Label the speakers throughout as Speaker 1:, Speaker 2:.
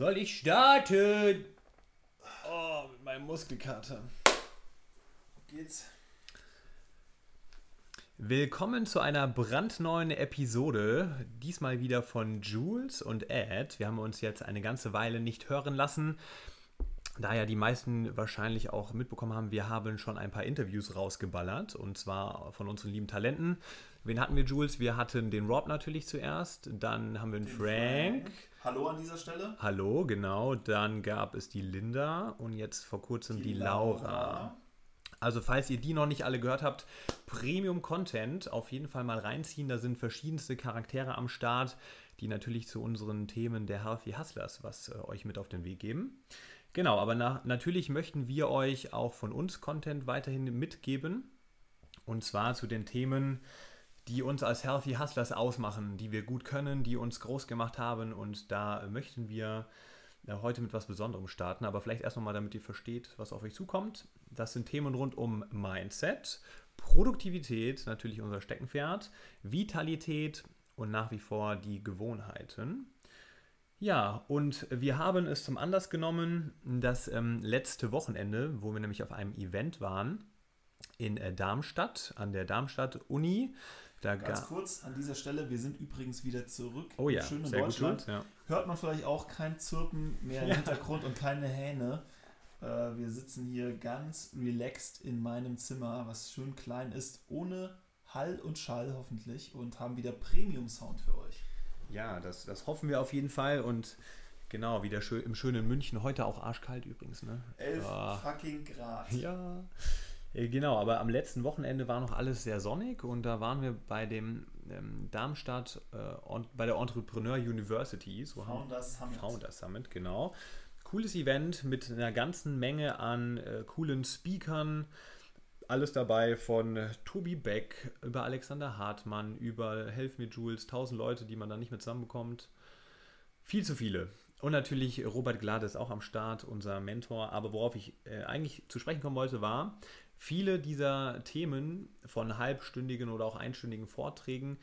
Speaker 1: Soll ich starten? Oh, mit meinem Muskelkater.
Speaker 2: geht's?
Speaker 1: Willkommen zu einer brandneuen Episode. Diesmal wieder von Jules und Ed. Wir haben uns jetzt eine ganze Weile nicht hören lassen. Da ja die meisten wahrscheinlich auch mitbekommen haben, wir haben schon ein paar Interviews rausgeballert und zwar von unseren lieben Talenten. Wen hatten wir, Jules? Wir hatten den Rob natürlich zuerst, dann haben wir den, Frank.
Speaker 2: Hallo an dieser Stelle.
Speaker 1: Hallo, genau. Dann gab es die Linda und jetzt vor kurzem die, Laura. Also falls ihr die noch nicht alle gehört habt, Premium Content auf jeden Fall mal reinziehen. Da sind verschiedenste Charaktere am Start, die natürlich zu unseren Themen der Healthy Hustlers was äh, euch mit auf den Weg geben. Genau, aber na, natürlich möchten wir euch auch von uns Content weiterhin mitgeben. Und zwar zu den Themen, die uns als Healthy Hustlers ausmachen, die wir gut können, die uns groß gemacht haben. Und da möchten wir äh, heute mit was Besonderem starten. Aber vielleicht erst nochmal, damit ihr versteht, was auf euch zukommt. Das sind Themen rund um Mindset, Produktivität, natürlich unser Steckenpferd, Vitalität und nach wie vor die Gewohnheiten. Ja, und wir haben es zum Anlass genommen, das ähm, letzte Wochenende, wo wir nämlich auf einem Event waren, in äh, Darmstadt, an der Darmstadt-Uni. Da
Speaker 2: Ganz
Speaker 1: ga-
Speaker 2: kurz an dieser Stelle, wir sind übrigens wieder zurück
Speaker 1: Oh ja, sehr gut,
Speaker 2: Deutschland.
Speaker 1: Jules, ja.
Speaker 2: Hört man vielleicht auch kein Zirpen mehr im
Speaker 1: Ja.
Speaker 2: Hintergrund und keine Hähne. Äh, wir sitzen hier ganz relaxed in meinem Zimmer, was schön klein ist, ohne Hall und Schall hoffentlich und haben wieder Premium-Sound für euch.
Speaker 1: Ja, das, das hoffen wir auf jeden Fall und genau, wieder schön, im schönen München. Heute auch arschkalt übrigens, ne?
Speaker 2: 11
Speaker 1: Ah.
Speaker 2: fucking Grad.
Speaker 1: Ja. Äh, Genau, aber am letzten Wochenende war noch alles sehr sonnig und da waren wir bei dem ähm, Darmstadt, äh, bei der Entrepreneur University, so
Speaker 2: Founders Summit.
Speaker 1: Founder Summit, genau. Cooles Event mit einer ganzen Menge an äh, coolen Speakern. Alles dabei von äh, Tobi Beck über Alexander Hartmann, über Helf mir Jules, tausend Leute, die man da nicht mehr zusammenbekommt. Viel zu viele. Und natürlich Robert Glade ist auch am Start, unser Mentor. Aber worauf ich äh, eigentlich zu sprechen kommen wollte, war, viele dieser Themen von halbstündigen oder auch einstündigen Vorträgen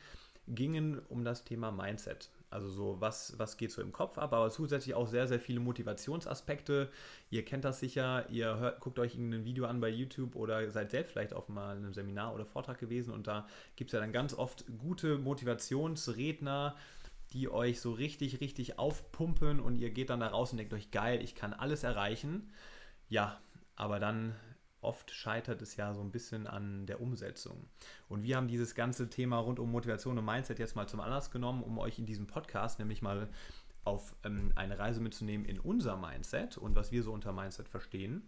Speaker 1: gingen um das Thema Mindset. Also so, was, was geht so im Kopf ab, aber zusätzlich auch sehr, sehr viele Motivationsaspekte. Ihr kennt das sicher, ihr hört, guckt euch ein Video an bei YouTube oder seid selbst vielleicht auf mal einem Seminar oder Vortrag gewesen und da gibt es ja dann ganz oft gute Motivationsredner, die euch so richtig, richtig aufpumpen und ihr geht dann da raus und denkt euch, geil, ich kann alles erreichen. Ja, aber dann oft scheitert es ja so ein bisschen an der Umsetzung. Und wir haben dieses ganze Thema rund um Motivation und Mindset jetzt mal zum Anlass genommen, um euch in diesem Podcast nämlich mal auf ähm, eine Reise mitzunehmen in unser Mindset und was wir so unter Mindset verstehen.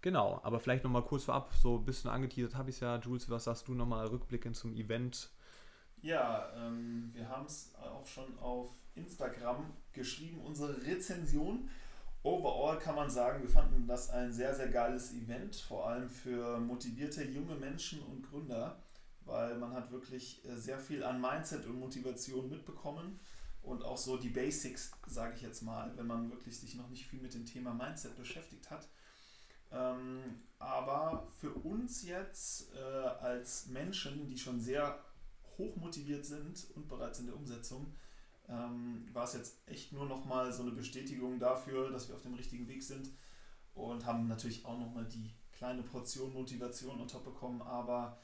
Speaker 1: Genau, aber vielleicht nochmal kurz vorab, so ein bisschen angeteasert habe ich es ja. Jules, was sagst du nochmal rückblickend zum Event?
Speaker 2: Ja, ähm, wir haben es auch schon auf Instagram geschrieben, unsere Rezension. Overall kann man sagen, wir fanden das ein sehr, sehr geiles Event, vor allem für motivierte junge Menschen und Gründer, weil man hat wirklich äh, sehr viel an Mindset und Motivation mitbekommen und auch so die Basics, sage ich jetzt mal, wenn man wirklich sich noch nicht viel mit dem Thema Mindset beschäftigt hat. Ähm, aber für uns jetzt äh, als Menschen, die schon sehr hoch motiviert sind und bereits in der Umsetzung, ähm, war es jetzt echt nur nochmal so eine Bestätigung dafür, dass wir auf dem richtigen Weg sind und haben natürlich auch nochmal die kleine Portion Motivation on top bekommen, aber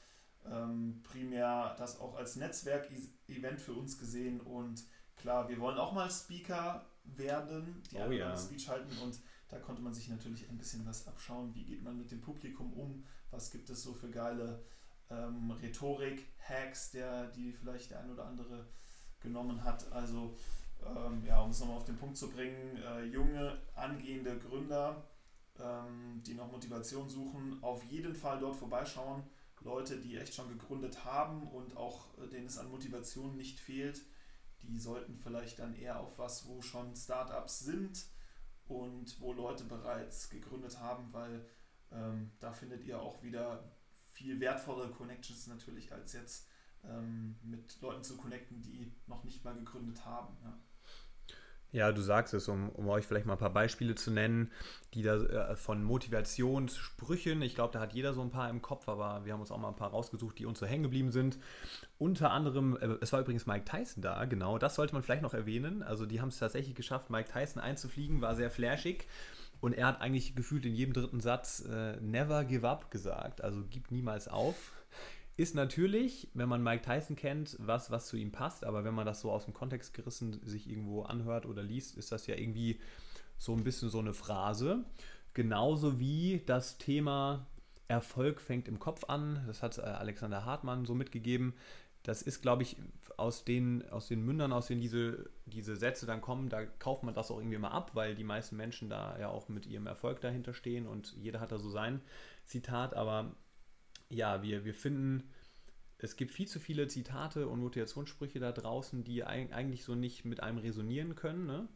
Speaker 2: ähm, primär das auch als Netzwerk-Event für uns gesehen und klar, wir wollen auch mal Speaker werden, die
Speaker 1: Oh ja.
Speaker 2: Speech halten und da konnte man sich natürlich ein bisschen was abschauen, wie geht man mit dem Publikum um, was gibt es so für geile ähm, Rhetorik-Hacks, der, die vielleicht der ein oder andere genommen hat. Also ähm, ja, um es nochmal auf den Punkt zu bringen, äh, junge, angehende Gründer, ähm, die noch Motivation suchen, auf jeden Fall dort vorbeischauen. Leute, die echt schon gegründet haben und auch äh, denen es an Motivation nicht fehlt, die sollten vielleicht dann eher auf was, wo schon Startups sind und wo Leute bereits gegründet haben, weil ähm, da findet ihr auch wieder viel wertvollere Connections natürlich als jetzt ähm, mit Leuten zu connecten, die noch nicht mal gegründet haben. Ja.
Speaker 1: Ja, du sagst es, um, um, euch vielleicht mal ein paar Beispiele zu nennen, die da äh, von Motivationssprüchen, ich glaube, da hat jeder so ein paar im Kopf, aber wir haben uns auch mal ein paar rausgesucht, die uns so hängen geblieben sind. Unter anderem, äh, es war übrigens Mike Tyson da, genau, das sollte man vielleicht noch erwähnen. Also die haben es tatsächlich geschafft, Mike Tyson einzufliegen, war sehr flashig. Und er hat eigentlich gefühlt in jedem dritten Satz äh, Never give up gesagt, also gib niemals auf. Ist natürlich, wenn man Mike Tyson kennt, was, was zu ihm passt, aber wenn man das so aus dem Kontext gerissen sich irgendwo anhört oder liest, ist das ja irgendwie so ein bisschen so eine Phrase. Genauso wie das Thema Erfolg fängt im Kopf an, das hat äh, Alexander Hartmann so mitgegeben. Das ist, glaube ich, aus den, aus den Mündern, aus denen diese, diese Sätze dann kommen, da kauft man das auch irgendwie mal ab, weil die meisten Menschen da ja auch mit ihrem Erfolg dahinter stehen und jeder hat da so sein Zitat. Aber ja, wir, wir finden, es gibt viel zu viele Zitate und Motivationssprüche da draußen, die eigentlich so nicht mit einem resonieren können. Ne?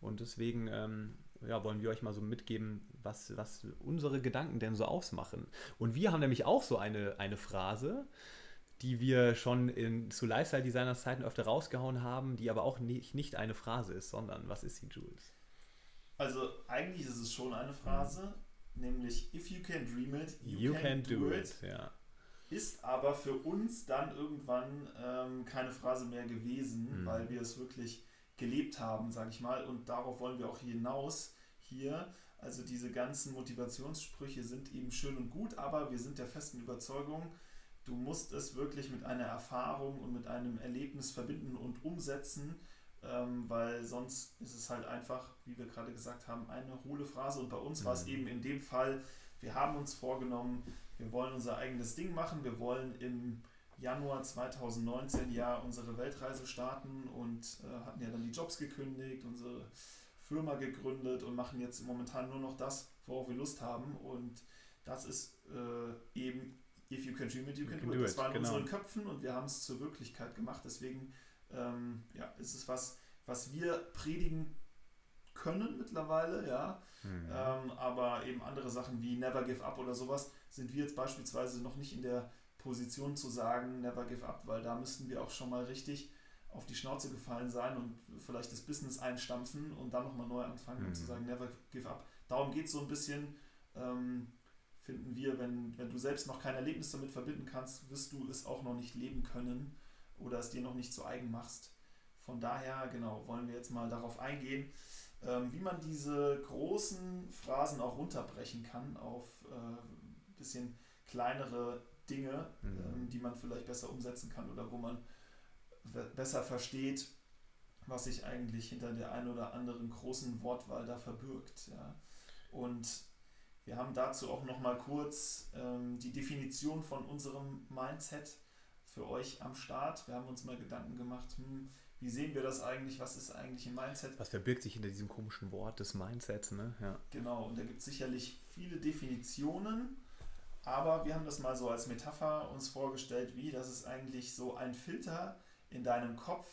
Speaker 1: Und deswegen ähm, ja, wollen wir euch mal so mitgeben, was, was unsere Gedanken denn so ausmachen. Und wir haben nämlich auch so eine, eine Phrase, die wir schon in, zu Lifestyle-Designers Zeiten öfter rausgehauen haben, die aber auch nicht, nicht eine Phrase ist, sondern was ist sie, Jules?
Speaker 2: Also eigentlich ist es schon eine Phrase, nämlich If you can dream it,
Speaker 1: you, you can, can, do, do it. it. Ja.
Speaker 2: Ist aber für uns dann irgendwann ähm, keine Phrase mehr gewesen, mhm. weil wir es wirklich gelebt haben, sage ich mal. Und darauf wollen wir auch hinaus hier. Also diese ganzen Motivationssprüche sind eben schön und gut, aber wir sind der festen Überzeugung, du musst es wirklich mit einer Erfahrung und mit einem Erlebnis verbinden und umsetzen ähm, weil sonst ist es halt einfach, wie wir gerade gesagt haben, eine hohle Phrase. Und bei uns war es mhm. eben in dem Fall, wir haben uns vorgenommen, wir wollen unser eigenes Ding machen, wir wollen im Januar 2019 ja unsere Weltreise starten und äh, hatten ja dann die Jobs gekündigt, unsere Firma gegründet und machen jetzt momentan nur noch das, worauf wir Lust haben. Und das ist äh, eben If you can dream it, you can, you can do, it. Das war in genau. unseren Köpfen und wir haben es zur Wirklichkeit gemacht. Deswegen ähm, ja, ist es was, was wir predigen können mittlerweile, ja. Mhm. Ähm, aber eben andere Sachen wie Never Give Up oder sowas sind wir jetzt beispielsweise noch nicht in der Position zu sagen, Never Give Up, weil da müssten wir auch schon mal richtig auf die Schnauze gefallen sein und vielleicht das Business einstampfen und dann nochmal neu anfangen mhm. und zu sagen, Never Give Up. Darum geht es so ein bisschen, ähm, finden wir, wenn, wenn du selbst noch kein Erlebnis damit verbinden kannst, wirst du es auch noch nicht leben können oder es dir noch nicht zu eigen machst. Von daher, genau, wollen wir jetzt mal darauf eingehen, ähm, wie man diese großen Phrasen auch runterbrechen kann auf ein äh, bisschen kleinere Dinge, mhm. ähm, die man vielleicht besser umsetzen kann oder wo man besser versteht, was sich eigentlich hinter der einen oder anderen großen Wortwahl da verbirgt. Ja. Und wir haben dazu auch noch mal kurz ähm, die Definition von unserem Mindset für euch am Start. Wir haben uns mal Gedanken gemacht, hm, wie sehen wir das eigentlich? Was ist eigentlich ein Mindset?
Speaker 1: Was verbirgt sich hinter diesem komischen Wort des Mindsets? Ne? Ja.
Speaker 2: Genau, und da gibt es sicherlich viele Definitionen, aber wir haben das mal so als Metapher uns vorgestellt, wie das ist eigentlich so ein Filter in deinem Kopf,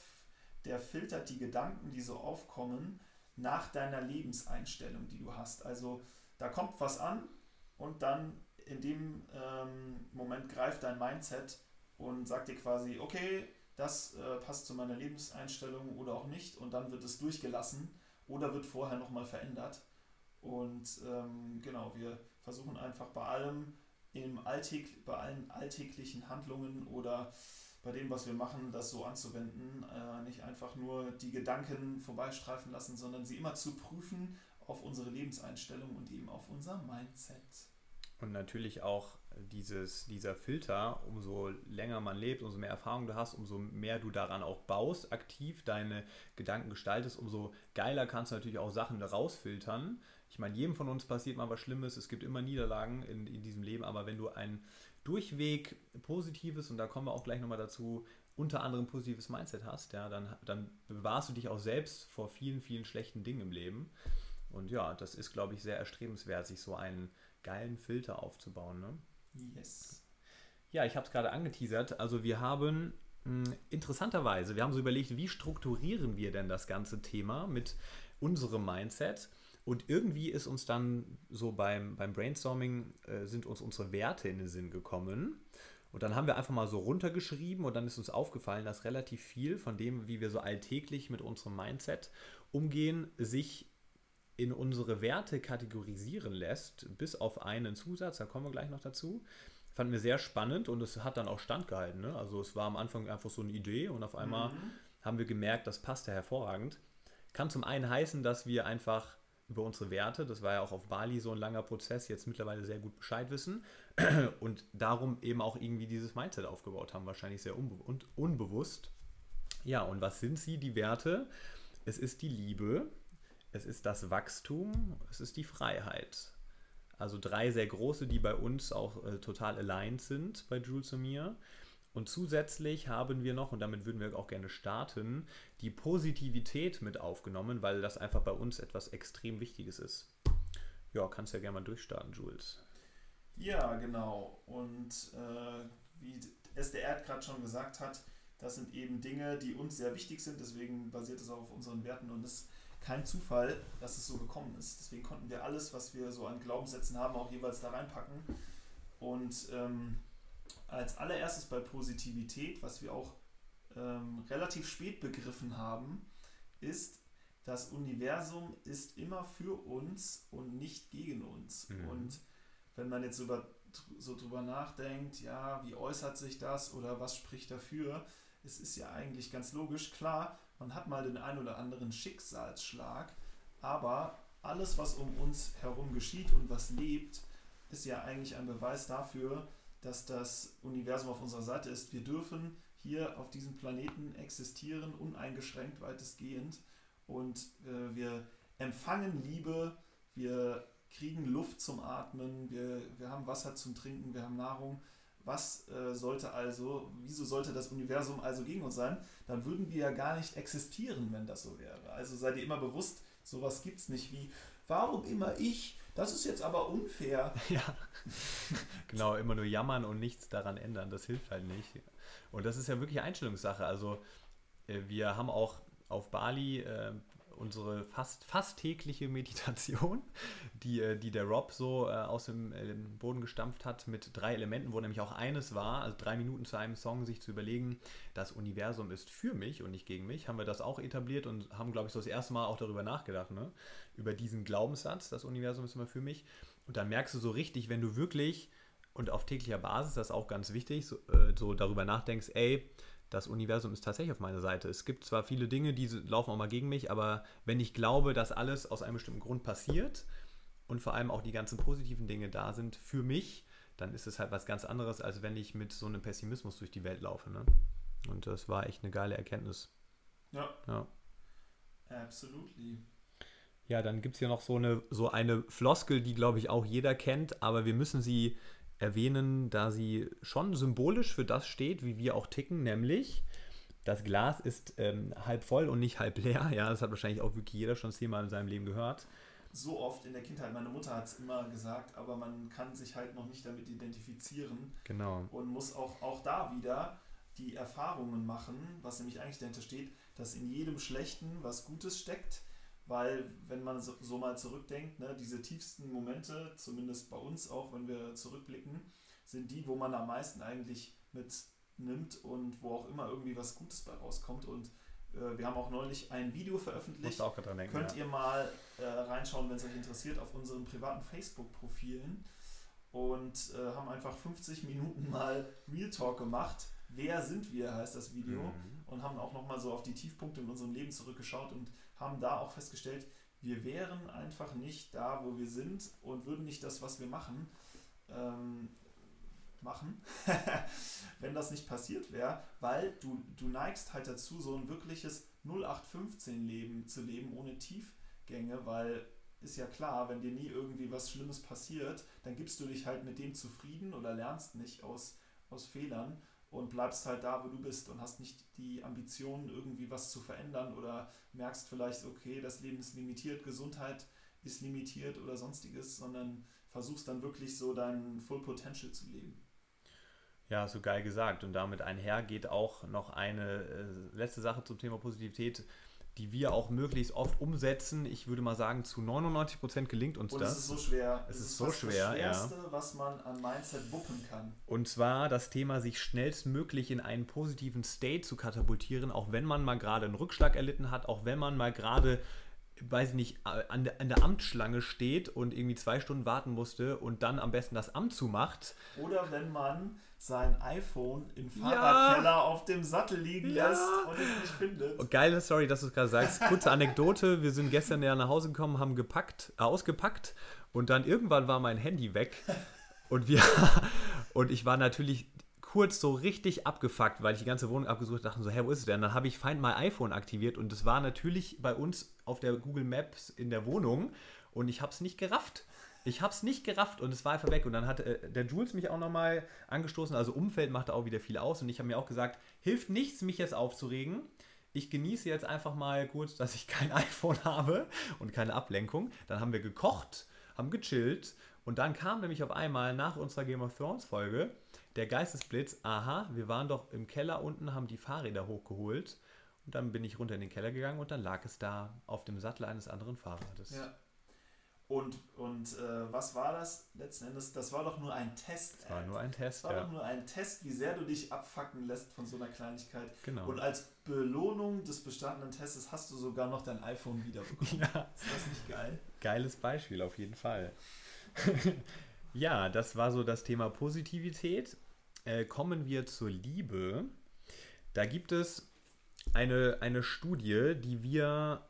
Speaker 2: der filtert die Gedanken, die so aufkommen, nach deiner Lebenseinstellung, die du hast. Also da kommt was an und dann in dem ähm, Moment greift dein Mindset und sagt dir quasi, okay, das äh, passt zu meiner Lebenseinstellung oder auch nicht und dann wird es durchgelassen oder wird vorher nochmal verändert. Und ähm, genau, wir versuchen einfach bei allem im Alltäg, bei allen alltäglichen Handlungen oder bei dem, was wir machen, das so anzuwenden, äh, nicht einfach nur die Gedanken vorbeistreifen lassen, sondern sie immer zu prüfen auf unsere Lebenseinstellung und eben auf unser Mindset.
Speaker 1: Und natürlich auch dieses, dieser Filter, umso länger man lebt, umso mehr Erfahrung du hast, umso mehr du daran auch baust, aktiv deine Gedanken gestaltest, umso geiler kannst du natürlich auch Sachen rausfiltern. Ich meine, jedem von uns passiert mal was Schlimmes, es gibt immer Niederlagen in, in diesem Leben, aber wenn du ein durchweg positives, und da kommen wir auch gleich nochmal dazu, unter anderem positives Mindset hast, ja, dann, dann bewahrst du dich auch selbst vor vielen, vielen schlechten Dingen im Leben. Und ja, das ist, glaube ich, sehr erstrebenswert, sich so einen geilen Filter aufzubauen. Ne?
Speaker 2: Yes.
Speaker 1: Ja, ich habe es gerade angeteasert. Also wir haben Hm, interessanterweise, wir haben so überlegt, wie strukturieren wir denn das ganze Thema mit unserem Mindset? Und irgendwie ist uns dann so beim, beim Brainstorming, äh, sind uns unsere Werte in den Sinn gekommen. Und dann haben wir einfach mal so runtergeschrieben und dann ist uns aufgefallen, dass relativ viel von dem, wie wir so alltäglich mit unserem Mindset umgehen, sich in unsere Werte kategorisieren lässt, bis auf einen Zusatz, da kommen wir gleich noch dazu. Fanden wir sehr spannend und es hat dann auch standgehalten. Ne? Also es war am Anfang einfach so eine Idee und auf einmal mhm. haben wir gemerkt, das passt ja hervorragend. Kann zum einen heißen, dass wir einfach über unsere Werte, das war ja auch auf Bali so ein langer Prozess, jetzt mittlerweile sehr gut Bescheid wissen und darum eben auch irgendwie dieses Mindset aufgebaut haben, wahrscheinlich sehr unbe und unbewusst. Ja, und was sind sie, die Werte? Es ist die Liebe, es ist das Wachstum, es ist die Freiheit. Also drei sehr große, die bei uns auch äh, total aligned sind bei Jules und mir. Und zusätzlich haben wir noch, und damit würden wir auch gerne starten, die Positivität mit aufgenommen, weil das einfach bei uns etwas extrem Wichtiges ist. Ja, kannst ja gerne mal durchstarten, Jules.
Speaker 2: Ja, genau. Und äh, wie es der Erd gerade schon gesagt hat, das sind eben Dinge, die uns sehr wichtig sind. Deswegen basiert es auch auf unseren Werten und es kein Zufall, dass es so gekommen ist. Deswegen konnten wir alles, was wir so an Glaubenssätzen haben, auch jeweils da reinpacken. Und ähm, als allererstes bei Positivität, was wir auch ähm, relativ spät begriffen haben, ist, das Universum ist immer für uns und nicht gegen uns. Mhm. Und wenn man jetzt über, so drüber nachdenkt, ja, wie äußert sich das oder was spricht dafür, es ist ja eigentlich ganz logisch. Klar, man hat mal den ein oder anderen Schicksalsschlag, aber alles, was um uns herum geschieht und was lebt, ist ja eigentlich ein Beweis dafür, dass das Universum auf unserer Seite ist. Wir dürfen hier auf diesem Planeten existieren, uneingeschränkt weitestgehend. Und äh, wir empfangen Liebe, wir kriegen Luft zum Atmen, wir, wir haben Wasser zum Trinken, wir haben Nahrung. Was äh, sollte also, wieso sollte das Universum also gegen uns sein? Dann würden wir ja gar nicht existieren, wenn das so wäre. Also seid ihr immer bewusst, sowas gibt es nicht wie, warum immer ich? Das ist jetzt aber unfair.
Speaker 1: Ja, genau, immer nur jammern und nichts daran ändern, das hilft halt nicht. Und das ist ja wirklich Einstellungssache. Also äh, wir haben auch auf Bali äh, unsere fast, fast tägliche Meditation, die, äh, die der Rob so äh, aus dem äh, Boden gestampft hat, mit drei Elementen, wo nämlich auch eines war, also drei Minuten zu einem Song, sich zu überlegen, das Universum ist für mich und nicht gegen mich, haben wir das auch etabliert und haben, glaube ich, so das erste Mal auch darüber nachgedacht, ne? über diesen Glaubenssatz, das Universum ist immer für mich. Und dann merkst du so richtig, wenn du wirklich und auf täglicher Basis, das ist auch ganz wichtig, so, so darüber nachdenkst, ey, das Universum ist tatsächlich auf meiner Seite. Es gibt zwar viele Dinge, die laufen auch mal gegen mich, aber wenn ich glaube, dass alles aus einem bestimmten Grund passiert und vor allem auch die ganzen positiven Dinge da sind für mich, dann ist es halt was ganz anderes, als wenn ich mit so einem Pessimismus durch die Welt laufe. Ne? Und das war echt eine geile Erkenntnis.
Speaker 2: Ja. Ja. Absolutely.
Speaker 1: Ja, dann gibt es hier noch so eine, so eine Floskel, die, glaube ich, auch jeder kennt, aber wir müssen sie erwähnen, da sie schon symbolisch für das steht, wie wir auch ticken, nämlich das Glas ist ähm, halb voll und nicht halb leer. Ja, das hat wahrscheinlich auch wirklich jeder schon zehnmal in seinem Leben gehört.
Speaker 2: So oft in der Kindheit, meine Mutter hat es immer gesagt, aber man kann sich halt noch nicht damit identifizieren.
Speaker 1: Genau.
Speaker 2: Und muss auch, auch da wieder die Erfahrungen machen, was nämlich eigentlich dahinter steht, dass in jedem Schlechten was Gutes steckt weil wenn man so, so mal zurückdenkt, ne, diese tiefsten Momente, zumindest bei uns auch, wenn wir zurückblicken, sind die, wo man am meisten eigentlich mitnimmt und wo auch immer irgendwie was Gutes bei rauskommt. Und äh, wir haben auch neulich ein Video veröffentlicht.
Speaker 1: Auch denken,
Speaker 2: Könnt ja. ihr mal äh, reinschauen, wenn es euch interessiert, auf unseren privaten Facebook-Profilen. Und äh, haben einfach 50 Minuten mal Real Talk gemacht. Wer sind wir, heißt das Video. Mhm. Und haben auch nochmal so auf die Tiefpunkte in unserem Leben zurückgeschaut und haben da auch festgestellt, wir wären einfach nicht da, wo wir sind und würden nicht das, was wir machen, ähm, machen, wenn das nicht passiert wäre, weil du, du neigst halt dazu, so ein wirkliches 0815-Leben zu leben ohne Tiefgänge, weil ist ja klar, wenn dir nie irgendwie was Schlimmes passiert, dann gibst du dich halt mit dem zufrieden oder lernst nicht aus, aus Fehlern und bleibst halt da, wo du bist und hast nicht die Ambition, irgendwie was zu verändern oder merkst vielleicht, okay, das Leben ist limitiert, Gesundheit ist limitiert oder sonstiges, sondern versuchst dann wirklich so dein Full Potential zu leben.
Speaker 1: Ja, so geil gesagt. Und damit einher geht auch noch eine äh, letzte Sache zum Thema Positivität, die wir auch möglichst oft umsetzen. Ich würde mal sagen, zu 99 Prozent gelingt uns
Speaker 2: Und
Speaker 1: das.
Speaker 2: es ist so schwer.
Speaker 1: Es ist
Speaker 2: fast
Speaker 1: so schwer,
Speaker 2: das
Speaker 1: ja.
Speaker 2: Schwerste, was man an Mindset wuppen kann.
Speaker 1: Und zwar das Thema, sich schnellstmöglich in einen positiven State zu katapultieren, auch wenn man mal gerade einen Rückschlag erlitten hat, auch wenn man mal gerade, weiß ich nicht, an der, an der Amtsschlange steht und irgendwie zwei Stunden warten musste und dann am besten das Amt zumacht.
Speaker 2: Oder wenn man sein iPhone im
Speaker 1: Ja.
Speaker 2: Fahrradkeller auf dem Sattel liegen
Speaker 1: Ja.
Speaker 2: lässt und es nicht findet.
Speaker 1: Oh, Geile Story, dass du es gerade sagst. Kurze Anekdote: Wir sind gestern ja nach Hause gekommen, haben gepackt, äh, ausgepackt und dann irgendwann war mein Handy weg und wir und ich war natürlich kurz so richtig abgefuckt, weil ich die ganze Wohnung abgesucht dachte so, hä, wo ist es denn? Dann habe ich Find My iPhone aktiviert und es war natürlich bei uns auf der Google Maps in der Wohnung und ich habe es nicht gerafft. Ich habe es nicht gerafft und es war einfach weg. Und dann hat äh, der Jules mich auch nochmal angestoßen. Also Umfeld macht auch wieder viel aus. Und ich habe mir auch gesagt, hilft nichts, mich jetzt aufzuregen. Ich genieße jetzt einfach mal kurz, dass ich kein iPhone habe und keine Ablenkung. Dann haben wir gekocht, haben gechillt. Und dann kam nämlich auf einmal nach unserer Game of Thrones Folge der Geistesblitz. Aha, wir waren doch im Keller unten, haben die Fahrräder hochgeholt. Und dann bin ich runter in den Keller gegangen und dann lag es da auf dem Sattel eines anderen Fahrrades.
Speaker 2: Ja. Und, und äh, was war das letzten Endes? Das war doch nur ein Test.
Speaker 1: Das war nur ein Test,
Speaker 2: Das war
Speaker 1: ja.
Speaker 2: doch nur ein Test, wie sehr du dich abfacken lässt von so einer Kleinigkeit.
Speaker 1: Genau.
Speaker 2: Und als Belohnung des bestandenen Testes hast du sogar noch dein iPhone wiederbekommen.
Speaker 1: Ja,
Speaker 2: Ist das nicht geil?
Speaker 1: geiles Beispiel auf jeden Fall. ja, das war so das Thema Positivität. Äh, kommen wir zur Liebe. Da gibt es eine, eine Studie, die wir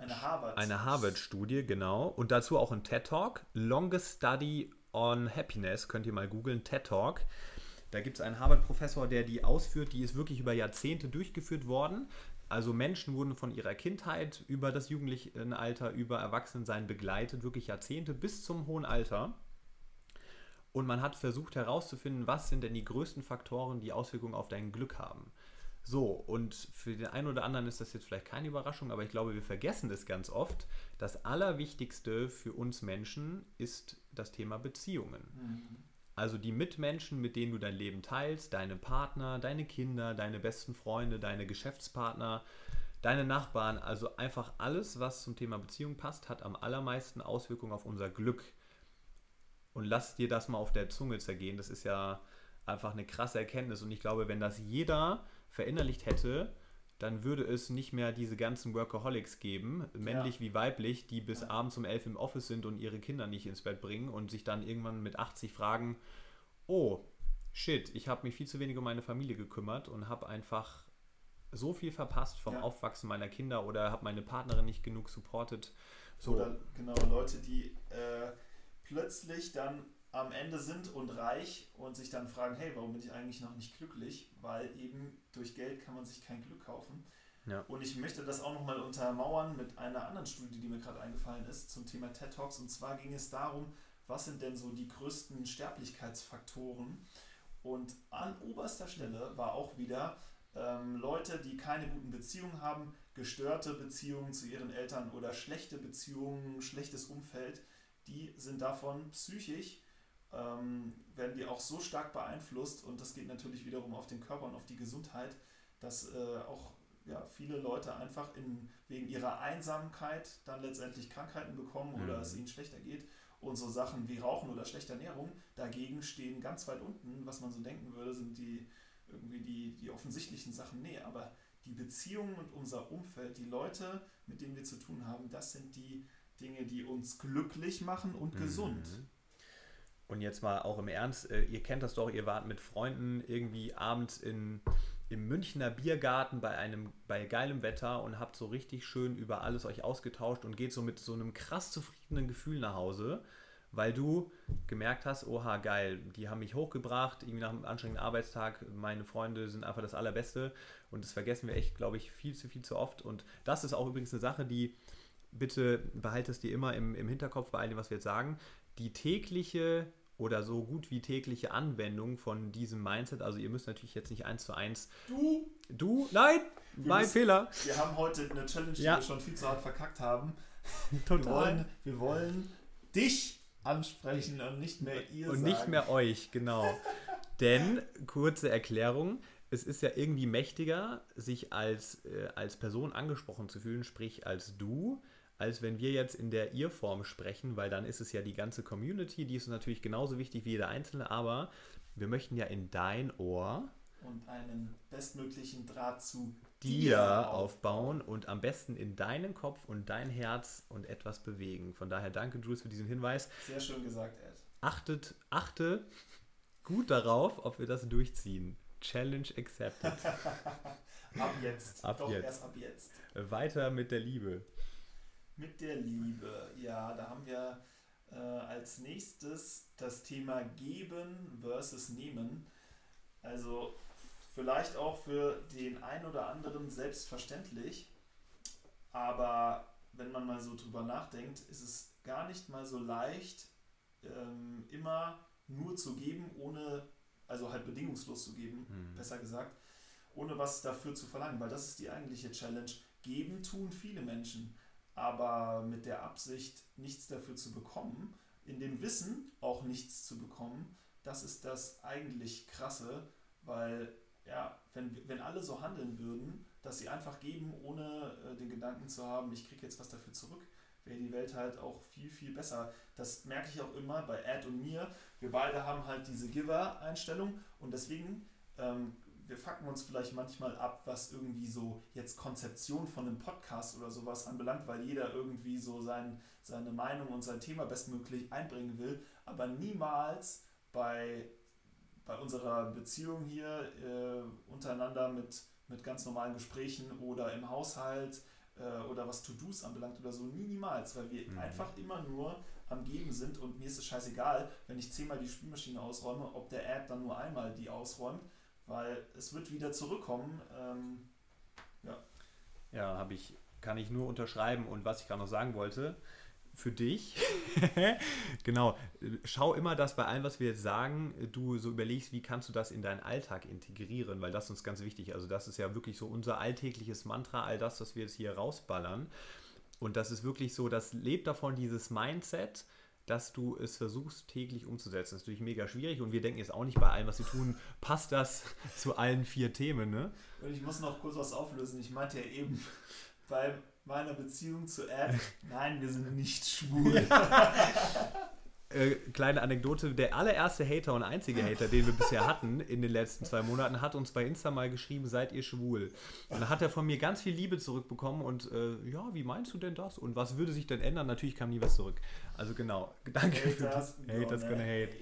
Speaker 2: Eine Harvard.
Speaker 1: Eine Harvard-Studie, genau. Und dazu auch ein TED-Talk. Longest Study on Happiness. Könnt ihr mal googeln. TED-Talk. Da gibt es einen Harvard-Professor, der die ausführt. Die ist wirklich über Jahrzehnte durchgeführt worden. Also Menschen wurden von ihrer Kindheit über das Jugendlichenalter, über Erwachsenensein begleitet. Wirklich Jahrzehnte bis zum hohen Alter. Und man hat versucht herauszufinden, was sind denn die größten Faktoren, die Auswirkungen auf dein Glück haben. So, und für den einen oder anderen ist das jetzt vielleicht keine Überraschung, aber ich glaube, wir vergessen es ganz oft. Das Allerwichtigste für uns Menschen ist das Thema Beziehungen.
Speaker 2: Mhm.
Speaker 1: Also die Mitmenschen, mit denen du dein Leben teilst, deine Partner, deine Kinder, deine besten Freunde, deine Geschäftspartner, deine Nachbarn, also einfach alles, was zum Thema Beziehung passt, hat am allermeisten Auswirkungen auf unser Glück. Und lass dir das mal auf der Zunge zergehen. Das ist ja einfach eine krasse Erkenntnis. Und ich glaube, wenn das jeder verinnerlicht hätte, dann würde es nicht mehr diese ganzen Workaholics geben, männlich wie weiblich, die bis
Speaker 2: Ja.
Speaker 1: abends um elf im Office sind und ihre Kinder nicht ins Bett bringen und sich dann irgendwann mit 80 fragen, oh, shit, ich habe mich viel zu wenig um meine Familie gekümmert und habe einfach so viel verpasst vom
Speaker 2: Ja.
Speaker 1: Aufwachsen meiner Kinder oder habe meine Partnerin nicht genug supportet. So,
Speaker 2: Oder genau Leute, die äh, plötzlich dann am Ende sind und reich und sich dann fragen, hey, warum bin ich eigentlich noch nicht glücklich? Weil eben durch Geld kann man sich kein Glück kaufen.
Speaker 1: Ja.
Speaker 2: Und ich möchte das auch nochmal untermauern mit einer anderen Studie, die mir gerade eingefallen ist, zum Thema TED Talks. Und zwar ging es darum, was sind denn so die größten Sterblichkeitsfaktoren? Und an oberster Stelle war auch wieder ähm, Leute, die keine guten Beziehungen haben, gestörte Beziehungen zu ihren Eltern oder schlechte Beziehungen, schlechtes Umfeld, die sind davon psychisch, ähm, werden die auch so stark beeinflusst und das geht natürlich wiederum auf den Körper und auf die Gesundheit, dass äh, auch ja, viele Leute einfach in, wegen ihrer Einsamkeit dann letztendlich Krankheiten bekommen oder
Speaker 1: Mhm.
Speaker 2: es ihnen schlechter geht. Und so Sachen wie Rauchen oder schlechte Ernährung dagegen stehen ganz weit unten, was man so denken würde, sind die irgendwie die, die offensichtlichen Sachen. Nee, aber die Beziehungen und unser Umfeld, die Leute, mit denen wir zu tun haben, das sind die Dinge, die uns glücklich machen und gesund.
Speaker 1: Und jetzt mal auch im Ernst, äh, ihr kennt das doch, ihr wart mit Freunden irgendwie abends in, im Münchner Biergarten bei einem bei geilem Wetter und habt so richtig schön über alles euch ausgetauscht und geht so mit so einem krass zufriedenen Gefühl nach Hause, weil du gemerkt hast, oha, geil, die haben mich hochgebracht, irgendwie nach einem anstrengenden Arbeitstag, meine Freunde sind einfach das Allerbeste und das vergessen wir echt, glaube ich, viel zu viel zu oft. Und das ist auch übrigens eine Sache, die bitte behalte es dir immer im, im Hinterkopf bei all dem, was wir jetzt sagen, die tägliche oder so gut wie tägliche Anwendung von diesem Mindset, also ihr müsst natürlich jetzt nicht eins zu eins,
Speaker 2: Du,
Speaker 1: du, nein,
Speaker 2: Wir
Speaker 1: mein
Speaker 2: müssen-
Speaker 1: Fehler,
Speaker 2: wir haben heute eine Challenge, die
Speaker 1: Ja.
Speaker 2: wir schon viel zu hart verkackt haben. Wir
Speaker 1: total.
Speaker 2: wollen, wir wollen dich ansprechen und nicht mehr ihr
Speaker 1: Und
Speaker 2: sagen.
Speaker 1: nicht mehr euch, genau. Denn, kurze Erklärung, es ist ja irgendwie mächtiger, sich als, äh, als Person angesprochen zu fühlen, sprich als du, als wenn wir jetzt in der Ihr-Form sprechen, weil dann ist es ja die ganze Community, die ist natürlich genauso wichtig wie jeder Einzelne, aber wir möchten ja in dein Ohr
Speaker 2: und einen bestmöglichen Draht zu
Speaker 1: dir aufbauen und am besten in deinen Kopf und dein Herz und etwas bewegen. Von daher danke, Jules, für diesen Hinweis.
Speaker 2: Sehr schön gesagt, Ed.
Speaker 1: Achtet, achte gut darauf, ob wir das durchziehen. Challenge accepted.
Speaker 2: ab jetzt.
Speaker 1: Ab
Speaker 2: Doch
Speaker 1: jetzt.
Speaker 2: erst ab jetzt.
Speaker 1: Weiter mit der Liebe.
Speaker 2: Mit der Liebe, ja, da haben wir äh, als nächstes das Thema Geben versus Nehmen. Also vielleicht auch für den einen oder anderen selbstverständlich, aber wenn man mal so drüber nachdenkt, ist es gar nicht mal so leicht, ähm, immer nur zu geben, ohne, also halt bedingungslos zu geben,
Speaker 1: Mhm.
Speaker 2: besser gesagt, ohne was dafür zu verlangen, weil das ist die eigentliche Challenge. Geben tun viele Menschen, aber mit der Absicht, nichts dafür zu bekommen, in dem Wissen auch nichts zu bekommen, das ist das eigentlich Krasse, weil ja, wenn, wenn alle so handeln würden, dass sie einfach geben, ohne äh, den Gedanken zu haben, ich kriege jetzt was dafür zurück, wäre die Welt halt auch viel, viel besser. Das merke ich auch immer bei Ed und mir. Wir beide haben halt diese Giver-Einstellung und deswegen, ähm, wir fucken uns vielleicht manchmal ab, was irgendwie so jetzt Konzeption von einem Podcast oder sowas anbelangt, weil jeder irgendwie so sein, seine Meinung und sein Thema bestmöglich einbringen will, aber niemals bei, bei unserer Beziehung hier äh, untereinander mit, mit ganz normalen Gesprächen oder im Haushalt äh, oder was To-Dos anbelangt oder so, nie, niemals, weil wir
Speaker 1: Mhm.
Speaker 2: einfach immer nur am Geben sind und mir ist es scheißegal, wenn ich zehnmal die Spülmaschine ausräume, ob der Ad dann nur einmal die ausräumt, weil es wird wieder zurückkommen. Ähm,
Speaker 1: Ja, habe ich, kann ich nur unterschreiben. Und was ich gerade noch sagen wollte, für dich, genau, schau immer, dass bei allem, was wir jetzt sagen, du so überlegst, wie kannst du das in deinen Alltag integrieren, weil das ist uns ganz wichtig. Also das ist ja wirklich so unser alltägliches Mantra, all das, was wir jetzt hier rausballern. Und das ist wirklich so, das lebt davon, dieses Mindset, dass du es versuchst täglich umzusetzen. Das ist natürlich mega schwierig und wir denken jetzt auch nicht bei allem, was wir tun, passt das zu allen vier Themen, ne?
Speaker 2: Und ich muss noch kurz was auflösen. Ich meinte ja eben bei meiner Beziehung zu Ed, nein, wir sind nicht schwul.
Speaker 1: Äh, kleine Anekdote, der allererste Hater und einzige Hater, den wir bisher hatten in den letzten zwei Monaten, hat uns bei Insta mal geschrieben, seid ihr schwul? Und dann hat er von mir ganz viel Liebe zurückbekommen und äh, ja, wie meinst du denn das? Und was würde sich denn ändern? Natürlich kam nie was zurück. Also genau, danke für
Speaker 2: Haters
Speaker 1: das. Haters
Speaker 2: gonna
Speaker 1: gonna hate.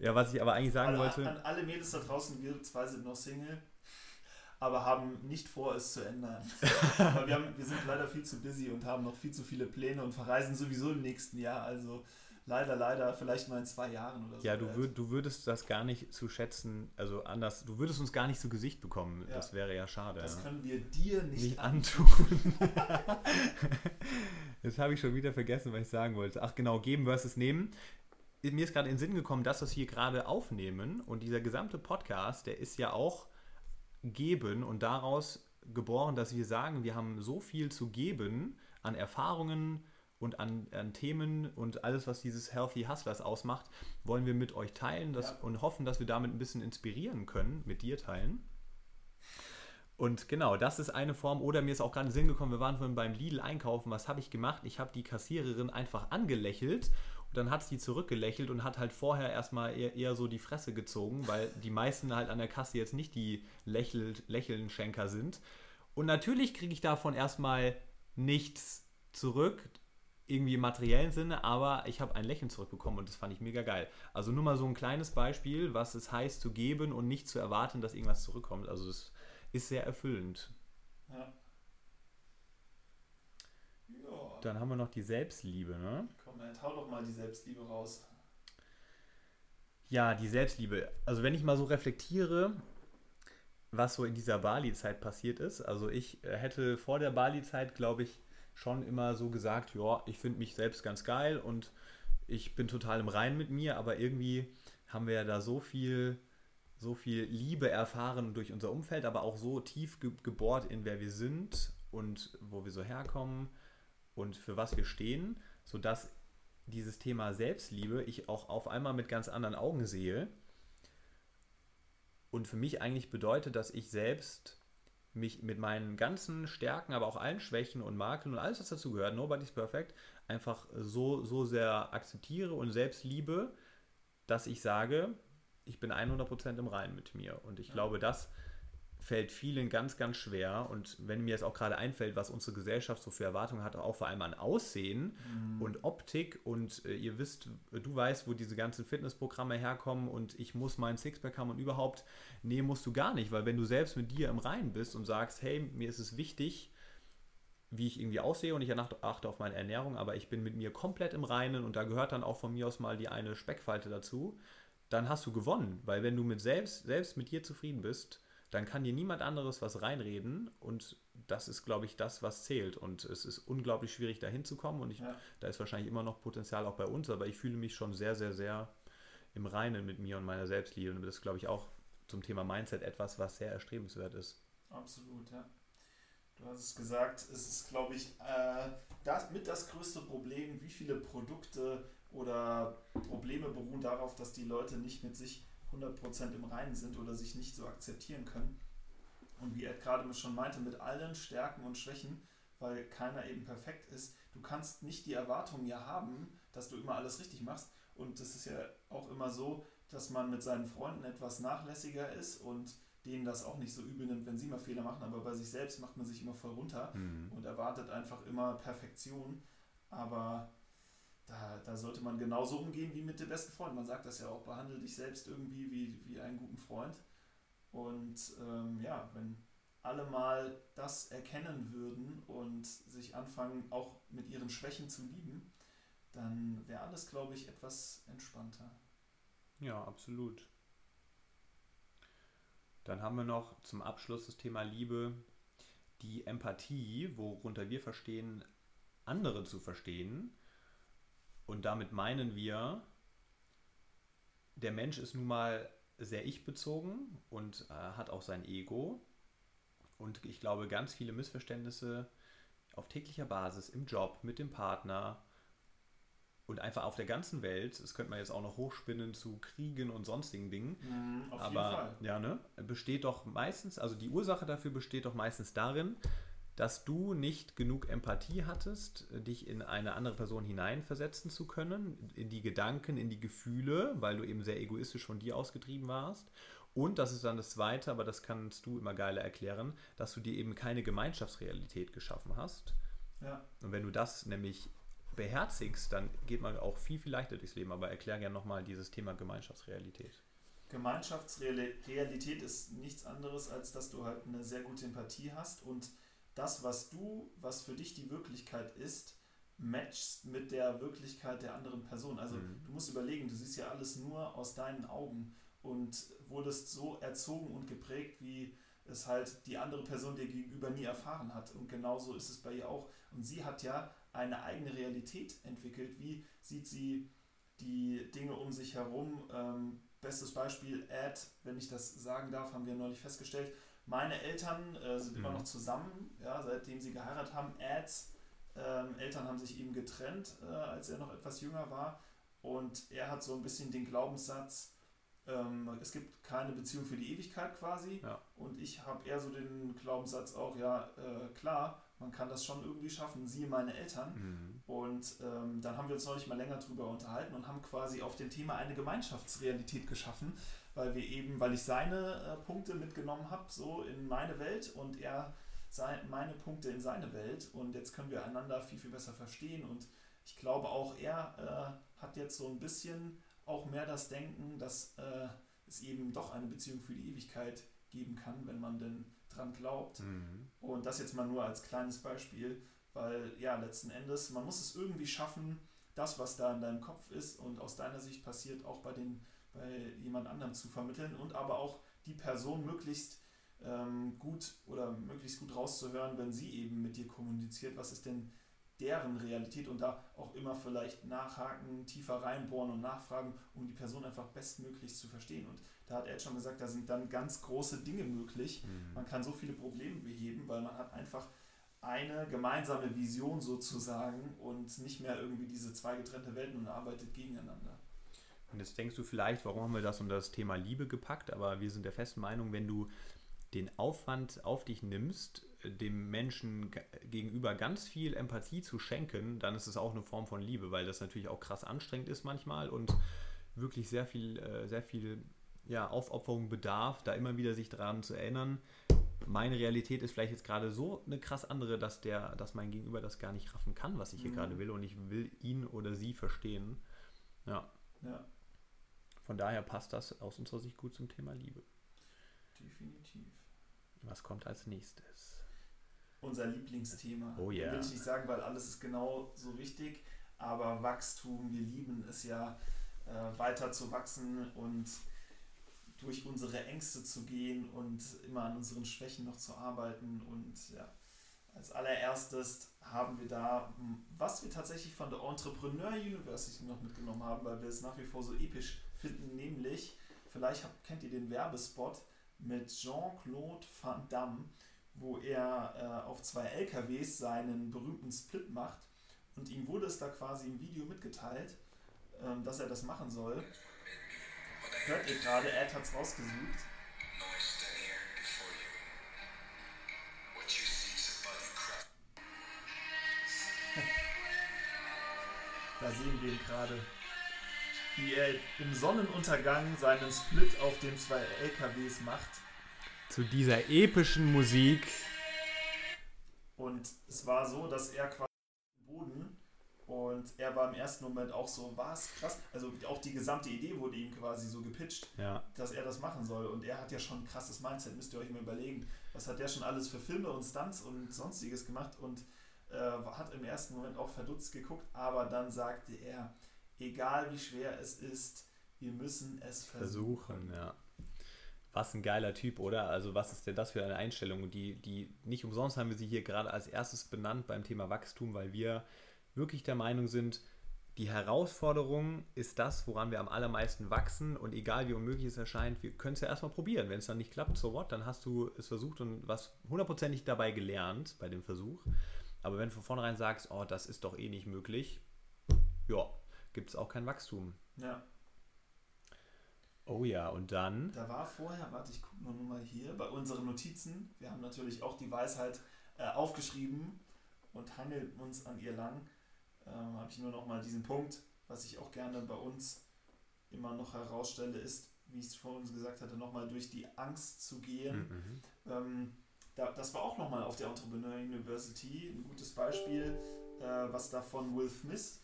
Speaker 1: Ja, was ich aber eigentlich sagen
Speaker 2: Alle,
Speaker 1: wollte,
Speaker 2: An alle Mädels da draußen, wir zwei sind noch Single, aber haben nicht vor, es zu ändern. Weil wir, haben, wir sind leider viel zu busy und haben noch viel zu viele Pläne und verreisen sowieso im nächsten Jahr. Also leider, leider, vielleicht mal in zwei Jahren oder so.
Speaker 1: ja, du, würd, du würdest das gar nicht zu schätzen, also anders, du würdest uns gar nicht zu Gesicht bekommen.
Speaker 2: Ja.
Speaker 1: Das wäre ja schade.
Speaker 2: Das können wir dir nicht,
Speaker 1: nicht
Speaker 2: an.
Speaker 1: antun. Jetzt habe ich schon wieder vergessen, was ich sagen wollte. Ach genau, geben versus nehmen. Mir ist gerade in den Sinn gekommen, dass wir es hier gerade aufnehmen und dieser gesamte Podcast, der ist ja auch geben und daraus geboren, dass wir sagen, wir haben so viel zu geben an Erfahrungen und an, an Themen und alles, was dieses Healthy Hustlers ausmacht, wollen wir mit euch teilen das,
Speaker 2: Ja.
Speaker 1: und hoffen, dass wir damit ein bisschen inspirieren können, mit dir teilen. Und genau, das ist eine Form. Oder mir ist auch gerade in den Sinn gekommen, wir waren vorhin beim Lidl einkaufen. Was habe ich gemacht? Ich habe die Kassiererin einfach angelächelt und dann hat sie zurückgelächelt und hat halt vorher erstmal eher, eher so die Fresse gezogen, weil die meisten halt an der Kasse jetzt nicht die Lächel, Lächelnschenker sind. Und natürlich kriege ich davon erstmal nichts zurück, irgendwie im materiellen Sinne, aber ich habe ein Lächeln zurückbekommen und das fand ich mega geil. Also nur mal so ein kleines Beispiel, was es heißt zu geben und nicht zu erwarten, dass irgendwas zurückkommt. Also es ist sehr erfüllend.
Speaker 2: Ja. Ja,
Speaker 1: Dann haben wir noch die Selbstliebe, ne?
Speaker 2: komm, Ed, hau doch mal die Selbstliebe raus.
Speaker 1: Ja, die Selbstliebe. Also wenn ich mal so reflektiere, was so in dieser Bali-Zeit passiert ist. Also ich äh, hätte vor der Bali-Zeit, glaube ich, schon immer so gesagt, ja, ich finde mich selbst ganz geil und ich bin total im Reinen mit mir, aber irgendwie haben wir ja da so viel, so viel Liebe erfahren durch unser Umfeld, aber auch so tief ge gebohrt in wer wir sind und wo wir so herkommen und für was wir stehen, sodass dieses Thema Selbstliebe ich auch auf einmal mit ganz anderen Augen sehe. Und für mich eigentlich bedeutet, dass ich selbst mich mit meinen ganzen Stärken, aber auch allen Schwächen und Makeln und alles, was dazu gehört, nobody's perfect, einfach so, so sehr akzeptiere und selbst liebe, dass ich sage, ich bin 100% im Reinen mit mir. Und ich ja. glaube, das fällt vielen ganz, ganz schwer. Und wenn mir jetzt auch gerade einfällt, was unsere Gesellschaft so für Erwartungen hat, auch vor allem an Aussehen mhm. und Optik. Und äh, ihr wisst, du weißt, wo diese ganzen Fitnessprogramme herkommen und ich muss meinen Sixpack haben und überhaupt, nee, musst du gar nicht. Weil wenn du selbst mit dir im Reinen bist und sagst, hey, mir ist es wichtig, wie ich irgendwie aussehe und ich achte auf meine Ernährung, aber ich bin mit mir komplett im Reinen und da gehört dann auch von mir aus mal die eine Speckfalte dazu, dann hast du gewonnen. Weil wenn du mit selbst, selbst mit dir zufrieden bist, dann kann dir niemand anderes was reinreden und das ist, glaube ich, das, was zählt. Und es ist unglaublich schwierig, da hinzukommen und ich, ja. da ist wahrscheinlich immer noch Potenzial auch bei uns, aber ich fühle mich schon sehr, sehr, sehr im Reinen mit mir und meiner Selbstliebe und das ist, glaube ich, auch zum Thema Mindset etwas, was sehr erstrebenswert ist.
Speaker 2: Absolut, ja. Du hast es gesagt, es ist, glaube ich, äh, das, mit das größte Problem, wie viele Produkte oder Probleme beruhen darauf, dass die Leute nicht mit sich 100% im Reinen sind oder sich nicht so akzeptieren können. Und wie Ed gerade schon meinte, mit allen Stärken und Schwächen, weil keiner eben perfekt ist, du kannst nicht die Erwartung ja haben, dass du immer alles richtig machst. Und es ist ja auch immer so, dass man mit seinen Freunden etwas nachlässiger ist und denen das auch nicht so übel nimmt, wenn sie mal Fehler machen, aber bei sich selbst macht man sich immer voll runter mhm. und erwartet einfach immer Perfektion. Aber da, da sollte man genauso umgehen wie mit dem besten Freund. Man sagt das ja auch, behandle dich selbst irgendwie wie, wie einen guten Freund. Und ähm, ja, wenn alle mal das erkennen würden und sich anfangen, auch mit ihren Schwächen zu lieben, dann wäre alles, glaube ich, etwas entspannter.
Speaker 1: Ja, absolut. Dann haben wir noch zum Abschluss das Thema Liebe, die Empathie, worunter wir verstehen, andere zu verstehen und damit meinen wir, der Mensch ist nun mal sehr ich-bezogen und äh, hat auch sein Ego. Und ich glaube, ganz viele Missverständnisse auf täglicher Basis im Job, mit dem Partner und einfach auf der ganzen Welt, das könnte man jetzt auch noch hochspinnen zu Kriegen und sonstigen Dingen, mhm, aber ja, ne, besteht doch meistens, also die Ursache dafür besteht doch meistens darin, dass du nicht genug Empathie hattest, dich in eine andere Person hineinversetzen zu können, in die Gedanken, in die Gefühle, weil du eben sehr egoistisch von dir ausgetrieben warst. Und das ist dann das Zweite, aber das kannst du immer geiler erklären, dass du dir eben keine Gemeinschaftsrealität geschaffen hast. Ja. Und wenn du das nämlich beherzigst, dann geht man auch viel, viel leichter durchs Leben. Aber erklär gerne nochmal dieses Thema Gemeinschaftsrealität.
Speaker 2: Gemeinschaftsrealität ist nichts anderes, als dass du halt eine sehr gute Empathie hast und das, was du, was für dich die Wirklichkeit ist, matchst mit der Wirklichkeit der anderen Person. Also mhm. du musst überlegen, du siehst ja alles nur aus deinen Augen und wurdest so erzogen und geprägt, wie es halt die andere Person dir gegenüber nie erfahren hat. Und genauso ist es bei ihr auch. Und sie hat ja eine eigene Realität entwickelt. Wie sieht sie die Dinge um sich herum? Ähm, bestes Beispiel, Ad, wenn ich das sagen darf, haben wir neulich festgestellt, meine Eltern äh, sind mhm. immer noch zusammen, ja, seitdem sie geheiratet haben. Ads ähm, Eltern haben sich eben getrennt, äh, als er noch etwas jünger war. Und er hat so ein bisschen den Glaubenssatz, ähm, es gibt keine Beziehung für die Ewigkeit quasi. Ja. Und ich habe eher so den Glaubenssatz auch, ja, äh, klar, man kann das schon irgendwie schaffen, siehe meine Eltern. Mhm. Und ähm, dann haben wir uns neulich mal länger drüber unterhalten und haben quasi auf dem Thema eine Gemeinschaftsrealität geschaffen, weil wir eben, weil ich seine äh, Punkte mitgenommen habe, so in meine Welt und er sein, meine Punkte in seine Welt und jetzt können wir einander viel, viel besser verstehen und ich glaube auch er äh, hat jetzt so ein bisschen auch mehr das Denken, dass äh, es eben doch eine Beziehung für die Ewigkeit geben kann, wenn man denn dran glaubt. Mhm. Und das jetzt mal nur als kleines Beispiel, weil ja, letzten Endes, man muss es irgendwie schaffen, das, was da in deinem Kopf ist und aus deiner Sicht passiert, auch bei den bei jemand anderem zu vermitteln und aber auch die Person möglichst ähm, gut oder möglichst gut rauszuhören, wenn sie eben mit dir kommuniziert, was ist denn deren Realität und da auch immer vielleicht nachhaken, tiefer reinbohren und nachfragen, um die Person einfach bestmöglichst zu verstehen. Und da hat Ed schon gesagt, da sind dann ganz große Dinge möglich. Mhm. Man kann so viele Probleme beheben, weil man hat einfach eine gemeinsame Vision sozusagen und nicht mehr irgendwie diese zwei getrennte Welten und arbeitet gegeneinander.
Speaker 1: Und jetzt denkst du vielleicht, warum haben wir das unter das Thema Liebe gepackt? Aber wir sind der festen Meinung, wenn du den Aufwand auf dich nimmst, dem Menschen gegenüber ganz viel Empathie zu schenken, dann ist es auch eine Form von Liebe, weil das natürlich auch krass anstrengend ist manchmal und wirklich sehr viel, äh, sehr viel ja, Aufopferung bedarf, da immer wieder sich daran zu erinnern. Meine Realität ist vielleicht jetzt gerade so eine krass andere, dass der, dass mein Gegenüber das gar nicht raffen kann, was ich hier mhm. gerade will, und ich will ihn oder sie verstehen. Ja. ja. Von daher passt das aus unserer Sicht gut zum Thema Liebe.
Speaker 2: Definitiv.
Speaker 1: Was kommt als nächstes?
Speaker 2: Unser Lieblingsthema.
Speaker 1: Oh ja. Yeah.
Speaker 2: Will ich nicht sagen, weil alles ist genau so wichtig, aber Wachstum, wir lieben es ja, äh, weiter zu wachsen und durch unsere Ängste zu gehen und immer an unseren Schwächen noch zu arbeiten. Und ja, als allererstes haben wir da, was wir tatsächlich von der Entrepreneur University noch mitgenommen haben, weil wir es nach wie vor so episch finden, nämlich, vielleicht habt, kennt ihr den Werbespot mit Jean-Claude Van Damme, wo er äh, auf zwei LKWs seinen berühmten Split macht und ihm wurde es da quasi im Video mitgeteilt, äh, dass er das machen soll. Hört ihr gerade, Ed es rausgesucht. da sehen wir ihn gerade wie er im Sonnenuntergang seinen Split auf den zwei LKWs macht.
Speaker 1: Zu dieser epischen Musik.
Speaker 2: Und es war so, dass er quasi Boden und er war im ersten Moment auch so, was krass. Also auch die gesamte Idee wurde ihm quasi so gepitcht,
Speaker 1: ja.
Speaker 2: dass er das machen soll. Und er hat ja schon ein krasses Mindset, müsst ihr euch mal überlegen. Was hat der schon alles für Filme und Stunts und sonstiges gemacht und äh, hat im ersten Moment auch verdutzt geguckt, aber dann sagte er, egal wie schwer es ist, wir müssen es versuchen. Versuchen,
Speaker 1: ja. Was ein geiler Typ, oder? Also was ist denn das für eine Einstellung? Die, die nicht umsonst haben wir sie hier gerade als erstes benannt beim Thema Wachstum, weil wir wirklich der Meinung sind, die Herausforderung ist das, woran wir am allermeisten wachsen und egal wie unmöglich es erscheint, wir können es ja erstmal probieren. Wenn es dann nicht klappt, so what, dann hast du es versucht und was hundertprozentig dabei gelernt bei dem Versuch. Aber wenn du von vornherein sagst, oh, das ist doch eh nicht möglich, ja, gibt es auch kein Wachstum.
Speaker 2: Ja.
Speaker 1: Oh ja, und dann?
Speaker 2: Da war vorher, warte, ich gucke noch mal hier, bei unseren Notizen, wir haben natürlich auch die Weisheit äh, aufgeschrieben und hangeln uns an ihr lang, ähm, habe ich nur noch mal diesen Punkt, was ich auch gerne bei uns immer noch herausstelle, ist, wie ich es vor uns gesagt hatte, nochmal durch die Angst zu gehen. Mhm. Ähm, da, das war auch nochmal auf der Entrepreneur University ein gutes Beispiel, äh, was da von Will Smith,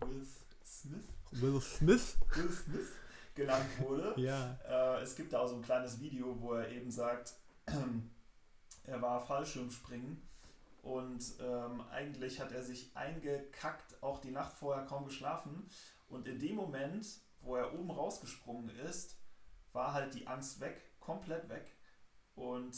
Speaker 2: Will Smith.
Speaker 1: Will Smith.
Speaker 2: Will Smith genannt wurde.
Speaker 1: ja.
Speaker 2: Äh, es gibt da auch so ein kleines Video, wo er eben sagt, er war Fallschirmspringen und ähm, eigentlich hat er sich eingekackt, auch die Nacht vorher kaum geschlafen. Und in dem Moment, wo er oben rausgesprungen ist, war halt die Angst weg, komplett weg. Und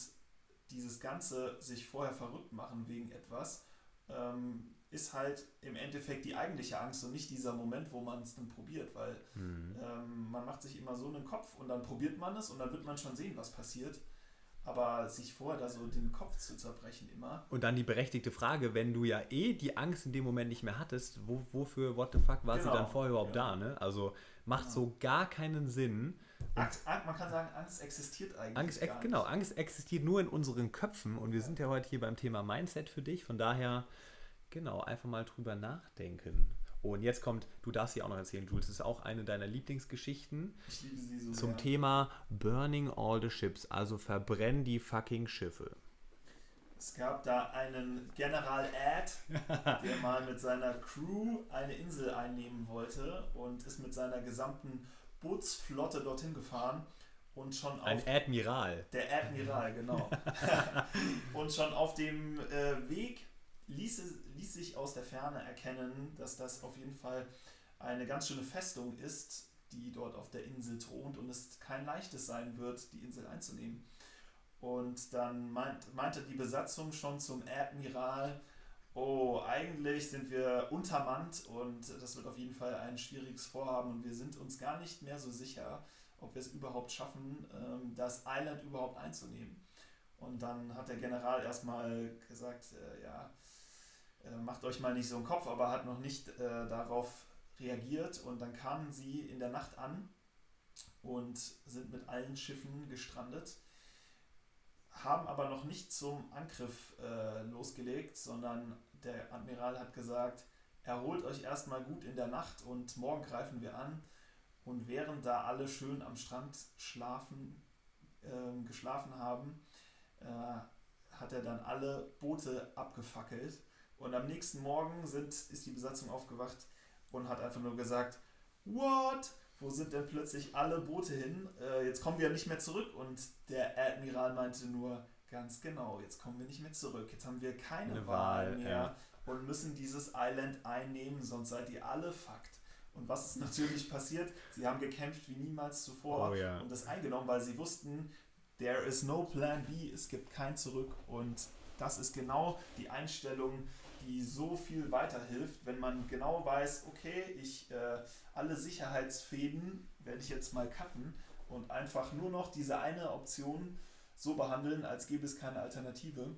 Speaker 2: dieses ganze sich vorher verrückt machen wegen etwas, ähm, ist halt im Endeffekt die eigentliche Angst und nicht dieser Moment, wo man es dann probiert, weil mhm. ähm, man macht sich immer so einen Kopf und dann probiert man es und dann wird man schon sehen, was passiert. Aber sich vorher da so den Kopf zu zerbrechen immer.
Speaker 1: Und dann die berechtigte Frage, wenn du ja eh die Angst in dem Moment nicht mehr hattest, wo, wofür, what the fuck, war genau. sie dann vorher überhaupt ja. da? Ne? Also macht genau. so gar keinen Sinn.
Speaker 2: Angst, man kann sagen, Angst existiert eigentlich.
Speaker 1: Angst, nicht. Genau, Angst existiert nur in unseren Köpfen und wir sind ja heute hier beim Thema Mindset für dich. Von daher Genau, einfach mal drüber nachdenken. Oh, und jetzt kommt, du darfst sie auch noch erzählen, Jules, das ist auch eine deiner Lieblingsgeschichten.
Speaker 2: Ich liebe sie so
Speaker 1: Zum sehr. Thema Burning all the ships, also verbrennen die fucking Schiffe.
Speaker 2: Es gab da einen General Ad, der mal mit seiner Crew eine Insel einnehmen wollte und ist mit seiner gesamten Bootsflotte dorthin gefahren und schon
Speaker 1: auf. Ein Admiral.
Speaker 2: Der Admiral, genau. und schon auf dem äh, Weg ließ, ließ sich aus der Ferne erkennen, dass das auf jeden Fall eine ganz schöne Festung ist, die dort auf der Insel thront und es kein leichtes sein wird, die Insel einzunehmen. Und dann meint, meinte die Besatzung schon zum Admiral, oh, eigentlich sind wir untermannt und das wird auf jeden Fall ein schwieriges Vorhaben und wir sind uns gar nicht mehr so sicher, ob wir es überhaupt schaffen, ähm, das Island überhaupt einzunehmen. Und dann hat der General erstmal gesagt, äh, ja, macht euch mal nicht so einen Kopf, aber hat noch nicht äh, darauf reagiert und dann kamen sie in der Nacht an und sind mit allen Schiffen gestrandet, haben aber noch nicht zum Angriff äh, losgelegt, sondern der Admiral hat gesagt, erholt euch erstmal gut in der Nacht und morgen greifen wir an. Und während da alle schön am Strand schlafen, äh, geschlafen haben, äh, hat er dann alle Boote abgefackelt. Und am nächsten Morgen sind, ist die Besatzung aufgewacht und hat einfach nur gesagt, What? Wo sind denn plötzlich alle Boote hin? Äh, jetzt kommen wir nicht mehr zurück. Und der Admiral meinte nur, ganz genau, jetzt kommen wir nicht mehr zurück. Jetzt haben wir keine Eine Wahl, Wahl mehr ja. und müssen dieses Island einnehmen, sonst seid ihr alle Fakt. Und was ist natürlich passiert? Sie haben gekämpft wie niemals zuvor
Speaker 1: oh, ja.
Speaker 2: und das eingenommen, weil sie wussten, there is no plan B, es gibt kein Zurück. Und das ist genau die Einstellung, die so viel weiterhilft, wenn man genau weiß, okay, ich äh, alle Sicherheitsfäden werde ich jetzt mal cutten und einfach nur noch diese eine Option so behandeln, als gäbe es keine Alternative,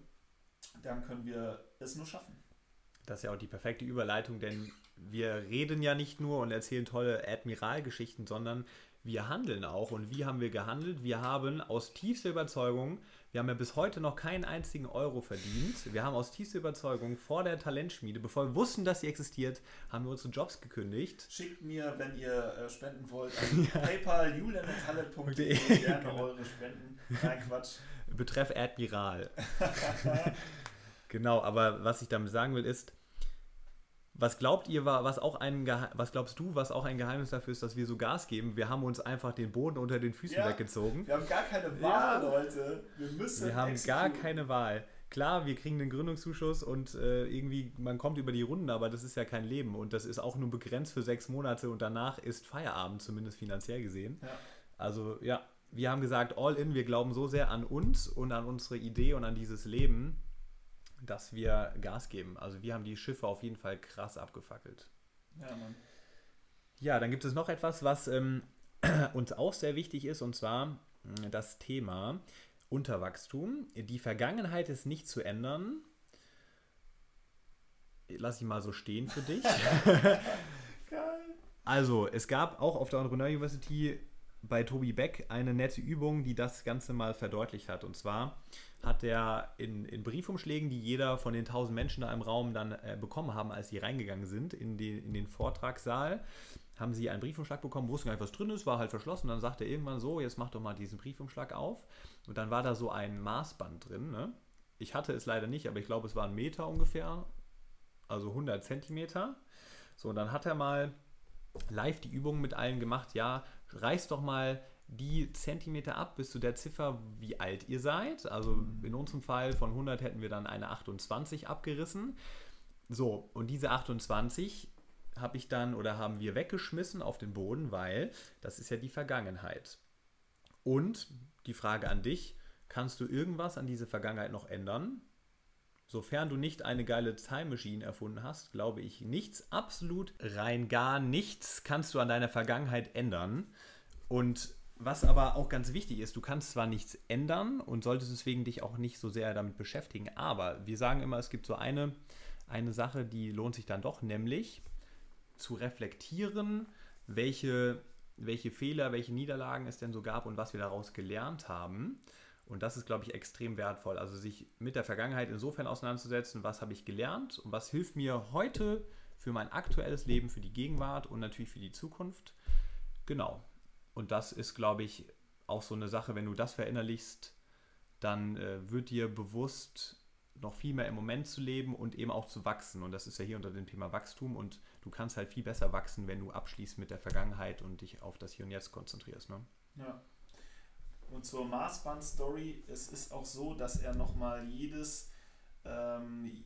Speaker 2: dann können wir es nur schaffen.
Speaker 1: Das ist ja auch die perfekte Überleitung, denn wir reden ja nicht nur und erzählen tolle Admiralgeschichten, sondern wir handeln auch. Und wie haben wir gehandelt? Wir haben aus tiefster Überzeugung wir haben ja bis heute noch keinen einzigen Euro verdient. Wir haben aus tiefster Überzeugung vor der Talentschmiede, bevor wir wussten, dass sie existiert, haben wir unsere Jobs gekündigt.
Speaker 2: Schickt mir, wenn ihr äh, spenden wollt, an ja. PayPal julian.talent.de gerne genau. eure Spenden. Nein, Quatsch.
Speaker 1: Betreff Admiral. genau, aber was ich damit sagen will, ist, was glaubt ihr, was auch ein was glaubst du, was auch ein Geheimnis dafür ist, dass wir so Gas geben? Wir haben uns einfach den Boden unter den Füßen ja, weggezogen.
Speaker 2: Wir haben gar keine Wahl, ja. Leute. Wir müssen.
Speaker 1: Wir haben gar keine Wahl. Klar, wir kriegen den Gründungszuschuss und äh, irgendwie, man kommt über die Runden, aber das ist ja kein Leben und das ist auch nur begrenzt für sechs Monate und danach ist Feierabend, zumindest finanziell gesehen. Ja. Also ja, wir haben gesagt, all in, wir glauben so sehr an uns und an unsere Idee und an dieses Leben, dass wir Gas geben. Also wir haben die Schiffe auf jeden Fall krass abgefackelt.
Speaker 2: Ja, Mann.
Speaker 1: Ja, dann gibt es noch etwas, was ähm, uns auch sehr wichtig ist, und zwar äh, das Thema Unterwachstum. Die Vergangenheit ist nicht zu ändern. Lass ich mal so stehen für dich. Also, es gab auch auf der Entrepreneur University bei Tobi Beck eine nette Übung, die das Ganze mal verdeutlicht hat. Und zwar hat er in, in Briefumschlägen, die jeder von den tausend Menschen da im Raum dann äh, bekommen haben, als sie reingegangen sind in, die, in den Vortragssaal, haben sie einen Briefumschlag bekommen, wussten gar nicht, was drin ist, war halt verschlossen. Dann sagte er irgendwann so, jetzt mach doch mal diesen Briefumschlag auf. Und dann war da so ein Maßband drin. Ne? Ich hatte es leider nicht, aber ich glaube, es war ein Meter ungefähr, also 100 Zentimeter. So, und dann hat er mal live die Übung mit allen gemacht, ja, reiß doch mal die Zentimeter ab bis zu der Ziffer, wie alt ihr seid. Also in unserem Fall von 100 hätten wir dann eine 28 abgerissen. So, und diese 28 habe ich dann oder haben wir weggeschmissen auf den Boden, weil das ist ja die Vergangenheit. Und die Frage an dich, kannst du irgendwas an diese Vergangenheit noch ändern? Sofern du nicht eine geile Time Machine erfunden hast, glaube ich nichts, absolut rein gar nichts kannst du an deiner Vergangenheit ändern. Und was aber auch ganz wichtig ist, du kannst zwar nichts ändern und solltest deswegen dich auch nicht so sehr damit beschäftigen, aber wir sagen immer, es gibt so eine, eine Sache, die lohnt sich dann doch, nämlich zu reflektieren, welche, welche Fehler, welche Niederlagen es denn so gab und was wir daraus gelernt haben. Und das ist, glaube ich, extrem wertvoll. Also sich mit der Vergangenheit insofern auseinanderzusetzen, was habe ich gelernt und was hilft mir heute für mein aktuelles Leben, für die Gegenwart und natürlich für die Zukunft. Genau. Und das ist, glaube ich, auch so eine Sache, wenn du das verinnerlichst, dann äh, wird dir bewusst, noch viel mehr im Moment zu leben und eben auch zu wachsen. Und das ist ja hier unter dem Thema Wachstum. Und du kannst halt viel besser wachsen, wenn du abschließt mit der Vergangenheit und dich auf das Hier und Jetzt konzentrierst. Ne?
Speaker 2: Ja. Und zur Maßband-Story, es ist auch so, dass er nochmal jedes, ähm,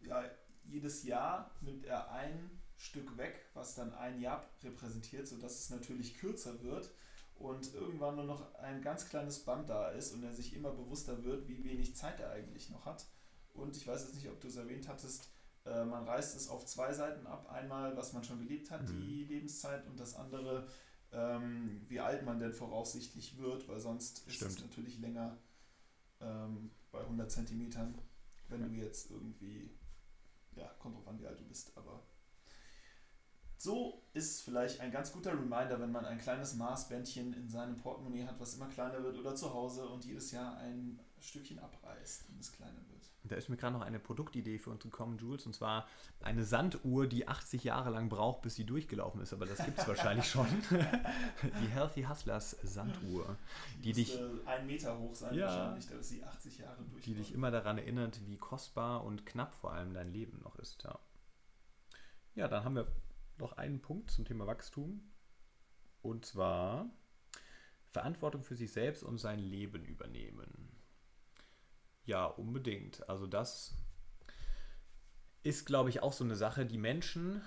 Speaker 2: ja, jedes Jahr nimmt er ein Stück weg, was dann ein Jahr repräsentiert, sodass es natürlich kürzer wird und irgendwann nur noch ein ganz kleines Band da ist und er sich immer bewusster wird, wie wenig Zeit er eigentlich noch hat. Und ich weiß jetzt nicht, ob du es erwähnt hattest, äh, man reißt es auf zwei Seiten ab. Einmal, was man schon gelebt hat, mhm. die Lebenszeit, und das andere, ähm, wie alt man denn voraussichtlich wird, weil sonst ist Stimmt. es natürlich länger ähm, bei 100 Zentimetern, wenn ja. du jetzt irgendwie, ja, kommt drauf an, wie alt du bist, aber So ist vielleicht ein ganz guter Reminder, wenn man ein kleines Maßbändchen in seinem Portemonnaie hat, was immer kleiner wird oder zu Hause und jedes Jahr ein Stückchen abreißt und es kleiner wird.
Speaker 1: Da ist mir gerade noch eine Produktidee für uns gekommen, Jules, und zwar eine Sanduhr, die 80 Jahre lang braucht, bis sie durchgelaufen ist, aber das gibt es wahrscheinlich schon. die Healthy Hustlers Sanduhr, die,
Speaker 2: die
Speaker 1: dich
Speaker 2: ein Meter hoch sein
Speaker 1: Ja.
Speaker 2: wahrscheinlich, da ist sie 80 Jahre durch.
Speaker 1: die dich immer daran erinnert, wie kostbar und knapp vor allem dein Leben noch ist. Ja, ja dann haben wir noch einen Punkt zum Thema Wachstum. Und zwar Verantwortung für sich selbst und sein Leben übernehmen. Ja, unbedingt. Also das ist, glaube ich, auch so eine Sache. Die Menschen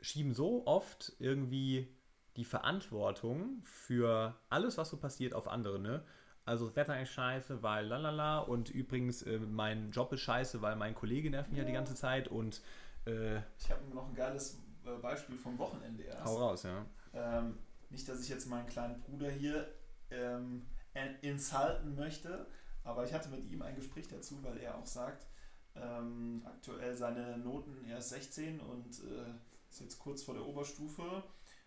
Speaker 1: schieben so oft irgendwie die Verantwortung für alles, was so passiert, auf andere. Ne? Also das Wetter ist scheiße, weil lalala und übrigens äh, mein Job ist scheiße, weil mein Kollege nervt mich ja die ganze Zeit und äh,
Speaker 2: Ich habe noch ein geiles äh, Beispiel vom Wochenende erst.
Speaker 1: hau raus, ja.
Speaker 2: Ähm, nicht, dass ich jetzt meinen kleinen Bruder hier ähm, insulten möchte, aber ich hatte mit ihm ein Gespräch dazu, weil er auch sagt, ähm, aktuell seine Noten, er ist 16 und äh, ist jetzt kurz vor der Oberstufe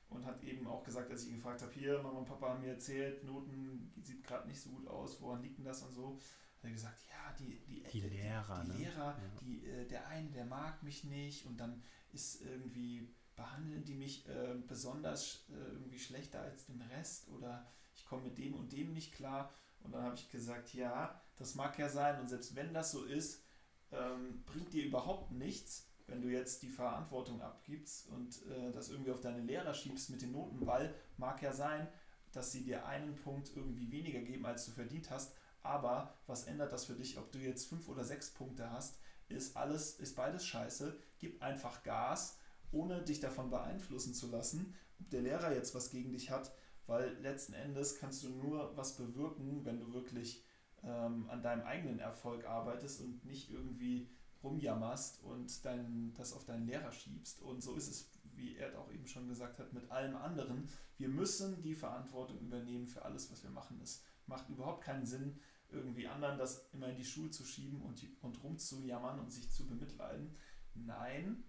Speaker 2: und hat eben auch gesagt, als ich ihn gefragt habe, hier, Mama und Papa haben mir erzählt, Noten sieht gerade nicht so gut aus, woran liegt denn das und so, hat er gesagt, ja, die, die,
Speaker 1: Die Lehrer,
Speaker 2: die,
Speaker 1: ne?
Speaker 2: Lehrer,
Speaker 1: Ja.
Speaker 2: die, äh, der eine, der mag mich nicht und dann ist irgendwie, behandeln die mich äh, besonders äh, irgendwie schlechter als den Rest oder ich komme mit dem und dem nicht klar. Und dann habe ich gesagt, ja, das mag ja sein. Und selbst wenn das so ist, ähm, bringt dir überhaupt nichts, wenn du jetzt die Verantwortung abgibst und äh, das irgendwie auf deine Lehrer schiebst mit den Noten, weil mag ja sein, dass sie dir einen Punkt irgendwie weniger geben, als du verdient hast, aber was ändert das für dich, ob du jetzt fünf oder sechs Punkte hast, ist alles, ist beides scheiße, gib einfach Gas, ohne dich davon beeinflussen zu lassen, ob der Lehrer jetzt was gegen dich hat, weil letzten Endes kannst du nur was bewirken, wenn du wirklich ähm, an deinem eigenen Erfolg arbeitest und nicht irgendwie rumjammerst und dein, das auf deinen Lehrer schiebst. Und so ist es, wie er auch eben schon gesagt hat, mit allem anderen. Wir müssen die Verantwortung übernehmen für alles, was wir machen. Es macht überhaupt keinen Sinn, irgendwie anderen das immer in die Schuhe zu schieben und, und rumzujammern und sich zu bemitleiden. Nein,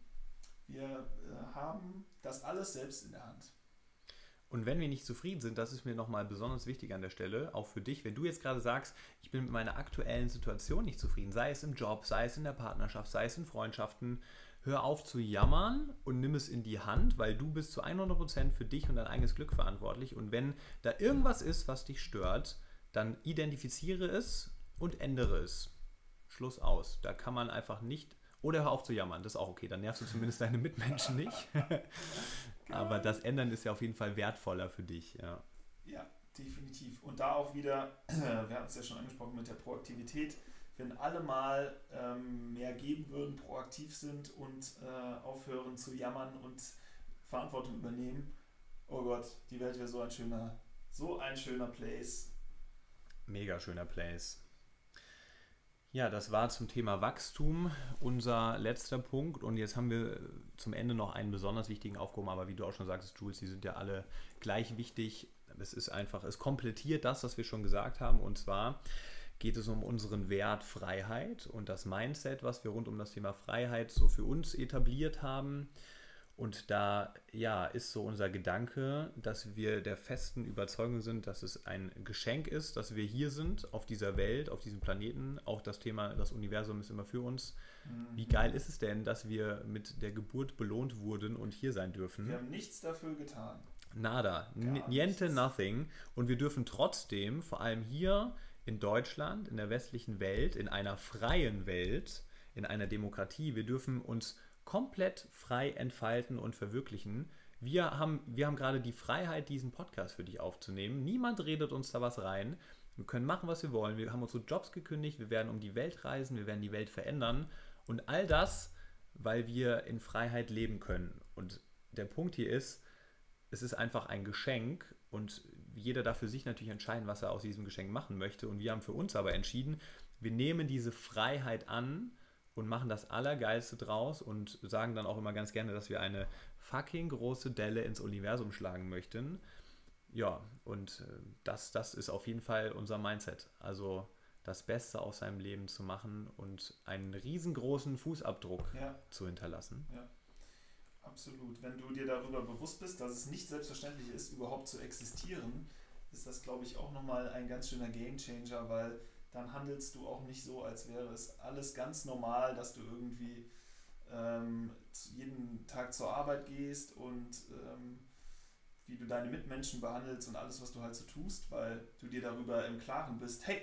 Speaker 2: wir äh, haben das alles selbst in der Hand.
Speaker 1: Und wenn wir nicht zufrieden sind, das ist mir nochmal besonders wichtig an der Stelle, auch für dich, wenn du jetzt gerade sagst, ich bin mit meiner aktuellen Situation nicht zufrieden, sei es im Job, sei es in der Partnerschaft, sei es in Freundschaften, hör auf zu jammern und nimm es in die Hand, weil du bist zu 100% für dich und dein eigenes Glück verantwortlich. Und wenn da irgendwas ist, was dich stört, dann identifiziere es und ändere es. Schluss aus. Da kann man einfach nicht. Oder hör auf zu jammern, das ist auch okay. Dann nervst du zumindest deine Mitmenschen nicht. Aber das Ändern ist ja auf jeden Fall wertvoller für dich. Ja.
Speaker 2: Ja, definitiv. Und da auch wieder, wir hatten es ja schon angesprochen mit der Proaktivität, wenn alle mal ähm, mehr geben würden, proaktiv sind und äh, aufhören zu jammern und Verantwortung übernehmen, oh Gott, die Welt wäre so ein schöner, so ein schöner Place.
Speaker 1: Mega schöner Place. Ja, das war zum Thema Wachstum unser letzter Punkt. Und jetzt haben wir zum Ende noch einen besonders wichtigen aufgehoben. Aber wie du auch schon sagst, Jules, die sind ja alle gleich wichtig. Es ist einfach, es komplettiert das, was wir schon gesagt haben. Und zwar geht es um unseren Wert Freiheit und das Mindset, was wir rund um das Thema Freiheit so für uns etabliert haben. Und da ja, ist so unser Gedanke, dass wir der festen Überzeugung sind, dass es ein Geschenk ist, dass wir hier sind, auf dieser Welt, auf diesem Planeten. Auch das Thema, das Universum ist immer für uns. Wie geil ist es denn, dass wir mit der Geburt belohnt wurden und hier sein dürfen?
Speaker 2: Wir haben nichts dafür getan.
Speaker 1: Nada, niente, nothing. Und wir dürfen trotzdem, vor allem hier in Deutschland, in der westlichen Welt, in einer freien Welt, in einer Demokratie, wir dürfen uns komplett frei entfalten und verwirklichen. Wir haben, wir haben gerade die Freiheit, diesen Podcast für dich aufzunehmen. Niemand redet uns da was rein. Wir können machen, was wir wollen. Wir haben unsere Jobs gekündigt. Wir werden um die Welt reisen. Wir werden die Welt verändern. Und all das, weil wir in Freiheit leben können. Und der Punkt hier ist, es ist einfach ein Geschenk und jeder darf für sich natürlich entscheiden, was er aus diesem Geschenk machen möchte. Und wir haben für uns aber entschieden, wir nehmen diese Freiheit an und machen das Allergeilste draus und sagen dann auch immer ganz gerne, dass wir eine fucking große Delle ins Universum schlagen möchten. Ja, und äh, das, das ist auf jeden Fall unser Mindset. Also das Beste aus seinem Leben zu machen und einen riesengroßen Fußabdruck
Speaker 2: Ja.
Speaker 1: zu hinterlassen.
Speaker 2: Absolut. Wenn du dir darüber bewusst bist, dass es nicht selbstverständlich ist, überhaupt zu existieren, ist das, glaube ich, auch nochmal ein ganz schöner Gamechanger, weil dann handelst du auch nicht so, als wäre es alles ganz normal, dass du irgendwie ähm, jeden Tag zur Arbeit gehst und ähm, wie du deine Mitmenschen behandelst und alles, was du halt so tust, weil du dir darüber im Klaren bist, hey,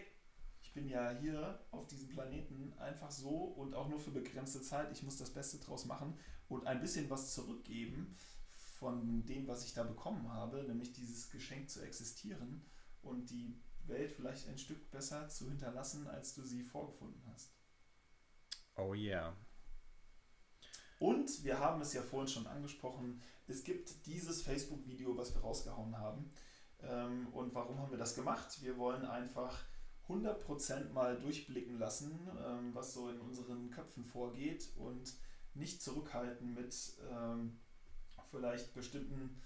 Speaker 2: ich bin ja hier auf diesem Planeten einfach so und auch nur für begrenzte Zeit, ich muss das Beste draus machen und ein bisschen was zurückgeben von dem, was ich da bekommen habe, nämlich dieses Geschenk zu existieren und die Welt vielleicht ein Stück besser zu hinterlassen, als du sie vorgefunden hast.
Speaker 1: Oh yeah.
Speaker 2: Und wir haben es ja vorhin schon angesprochen, es gibt dieses Facebook-Video, was wir rausgehauen haben. Ähm, und warum haben wir das gemacht? Wir wollen einfach 100% mal durchblicken lassen, ähm, was so in unseren Köpfen vorgeht und nicht zurückhalten mit ähm, vielleicht bestimmten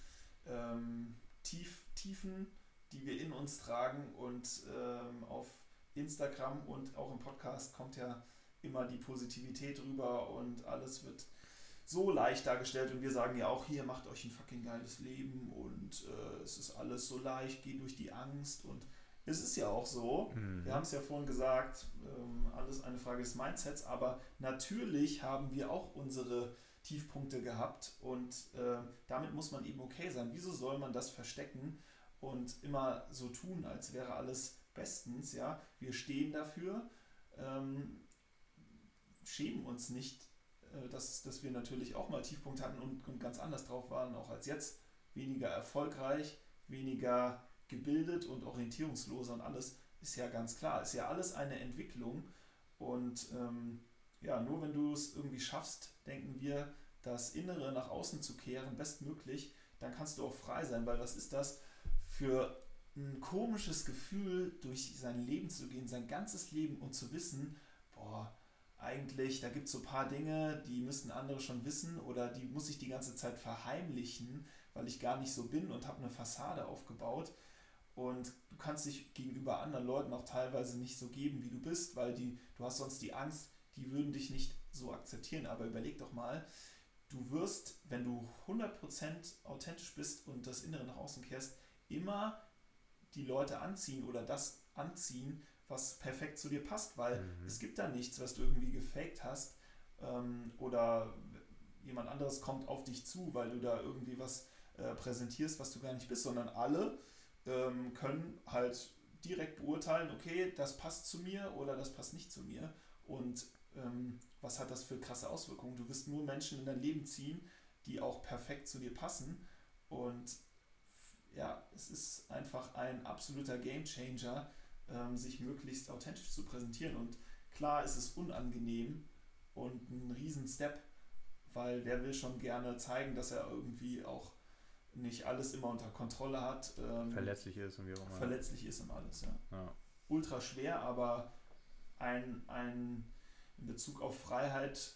Speaker 2: Tief, Tiefen, die wir in uns tragen. Und auf Instagram und auch im Podcast kommt ja immer die Positivität rüber und alles wird so leicht dargestellt und wir sagen ja auch hier, macht euch ein fucking geiles Leben und äh, es ist alles so leicht, geht durch die Angst und es ist ja auch so, mhm. wir haben es ja vorhin gesagt, ähm, alles eine Frage des Mindsets, aber natürlich haben wir auch unsere Tiefpunkte gehabt und äh, damit muss man eben okay sein. Wieso soll man das verstecken und immer so tun, als wäre alles bestens, ja? Wir stehen dafür, ähm, schämen uns nicht äh, dass, dass wir natürlich auch mal Tiefpunkte hatten und, und ganz anders drauf waren, auch als jetzt. Weniger erfolgreich, weniger gebildet und orientierungsloser und alles ist ja ganz klar. Ist ja alles eine Entwicklung und ähm, ja, nur wenn du es irgendwie schaffst, denken wir, das Innere nach außen zu kehren, bestmöglich, dann kannst du auch frei sein, weil was ist das für ein komisches Gefühl, durch sein Leben zu gehen, sein ganzes Leben und zu wissen, boah, eigentlich, da gibt es so ein paar Dinge, die müssten andere schon wissen oder die muss ich die ganze Zeit verheimlichen, weil ich gar nicht so bin und habe eine Fassade aufgebaut. Und du kannst dich gegenüber anderen Leuten auch teilweise nicht so geben, wie du bist, weil die, du hast sonst die Angst, die würden dich nicht so akzeptieren. Aber überleg doch mal, du wirst, wenn du 100% authentisch bist und das Innere nach außen kehrst, immer die Leute anziehen oder das anziehen, was perfekt zu dir passt, weil mhm. es gibt da nichts, was du irgendwie gefaked hast ähm, oder jemand anderes kommt auf dich zu, weil du da irgendwie was äh, präsentierst, was du gar nicht bist, sondern alle ähm, können halt direkt beurteilen, okay, das passt zu mir oder das passt nicht zu mir und ähm, was hat das für krasse Auswirkungen. Du wirst nur Menschen in dein Leben ziehen, die auch perfekt zu dir passen und ja, es ist einfach ein absoluter Gamechanger, ähm, sich möglichst authentisch zu präsentieren. Und klar ist es unangenehm und ein Riesen-Step, weil wer will schon gerne zeigen, dass er irgendwie auch nicht alles immer unter Kontrolle hat.
Speaker 1: Ähm, verletzlich ist und wie
Speaker 2: auch immer. Verletzlich ist und alles, ja. ja. Ultra schwer, aber ein, ein in Bezug auf Freiheit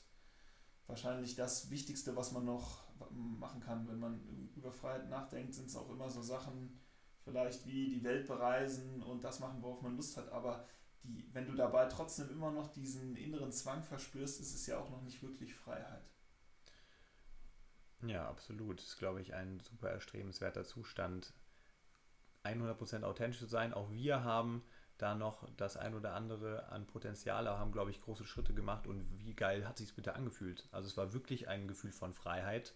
Speaker 2: wahrscheinlich das Wichtigste, was man noch machen kann. Wenn man über Freiheit nachdenkt, sind es auch immer so Sachen, vielleicht wie die Welt bereisen und das machen, worauf man Lust hat, aber die, wenn du dabei trotzdem immer noch diesen inneren Zwang verspürst, ist es ja auch noch nicht wirklich Freiheit.
Speaker 1: Ja, absolut. Das ist, glaube ich, ein super erstrebenswerter Zustand, 100% authentisch zu sein. Auch wir haben da noch das ein oder andere an Potenzial, aber haben, glaube ich, große Schritte gemacht. Und wie geil hat sich bitte angefühlt? Also es war wirklich ein Gefühl von Freiheit,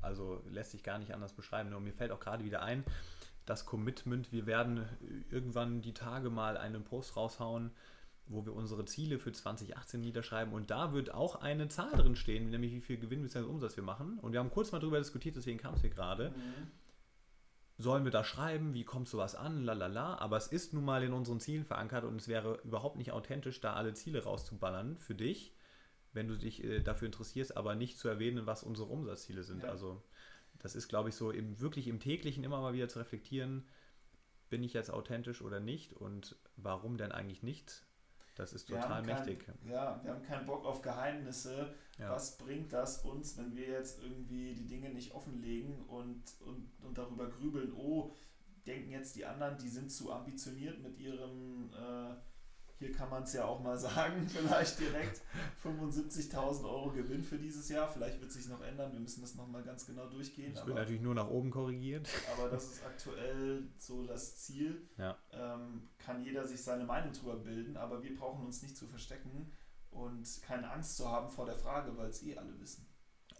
Speaker 1: also lässt sich gar nicht anders beschreiben. Und mir fällt auch gerade wieder ein, das Commitment, wir werden irgendwann die Tage mal einen Post raushauen, wo wir unsere Ziele für 2018 niederschreiben und da wird auch eine Zahl drin stehen, nämlich wie viel Gewinn bzw. Umsatz wir machen. Und wir haben kurz mal darüber diskutiert, deswegen kam es hier gerade. Mhm. Sollen wir da schreiben, wie kommt sowas an, lalala, aber es ist nun mal in unseren Zielen verankert und es wäre überhaupt nicht authentisch, da alle Ziele rauszuballern für dich wenn du dich äh, dafür interessierst, aber nicht zu erwähnen, was unsere Umsatzziele sind. Ja. Also das ist, glaube ich, so im, wirklich im täglichen immer mal wieder zu reflektieren, bin ich jetzt authentisch oder nicht und warum denn eigentlich nicht? Das ist total mächtig.
Speaker 2: Kein, ja, wir haben keinen Bock auf Geheimnisse. Ja. Was bringt das uns, wenn wir jetzt irgendwie die Dinge nicht offenlegen und, und, und darüber grübeln, oh, denken jetzt die anderen, die sind zu ambitioniert mit ihrem äh, hier kann man es ja auch mal sagen, vielleicht direkt 75.000 Euro Gewinn für dieses Jahr. Vielleicht wird es sich noch ändern, wir müssen das nochmal ganz genau durchgehen.
Speaker 1: Das wird natürlich nur nach oben korrigiert.
Speaker 2: Aber das ist aktuell so das Ziel.
Speaker 1: Ja.
Speaker 2: Ähm, kann jeder sich seine Meinung drüber bilden, aber wir brauchen uns nicht zu verstecken und keine Angst zu haben vor der Frage, weil es eh alle wissen.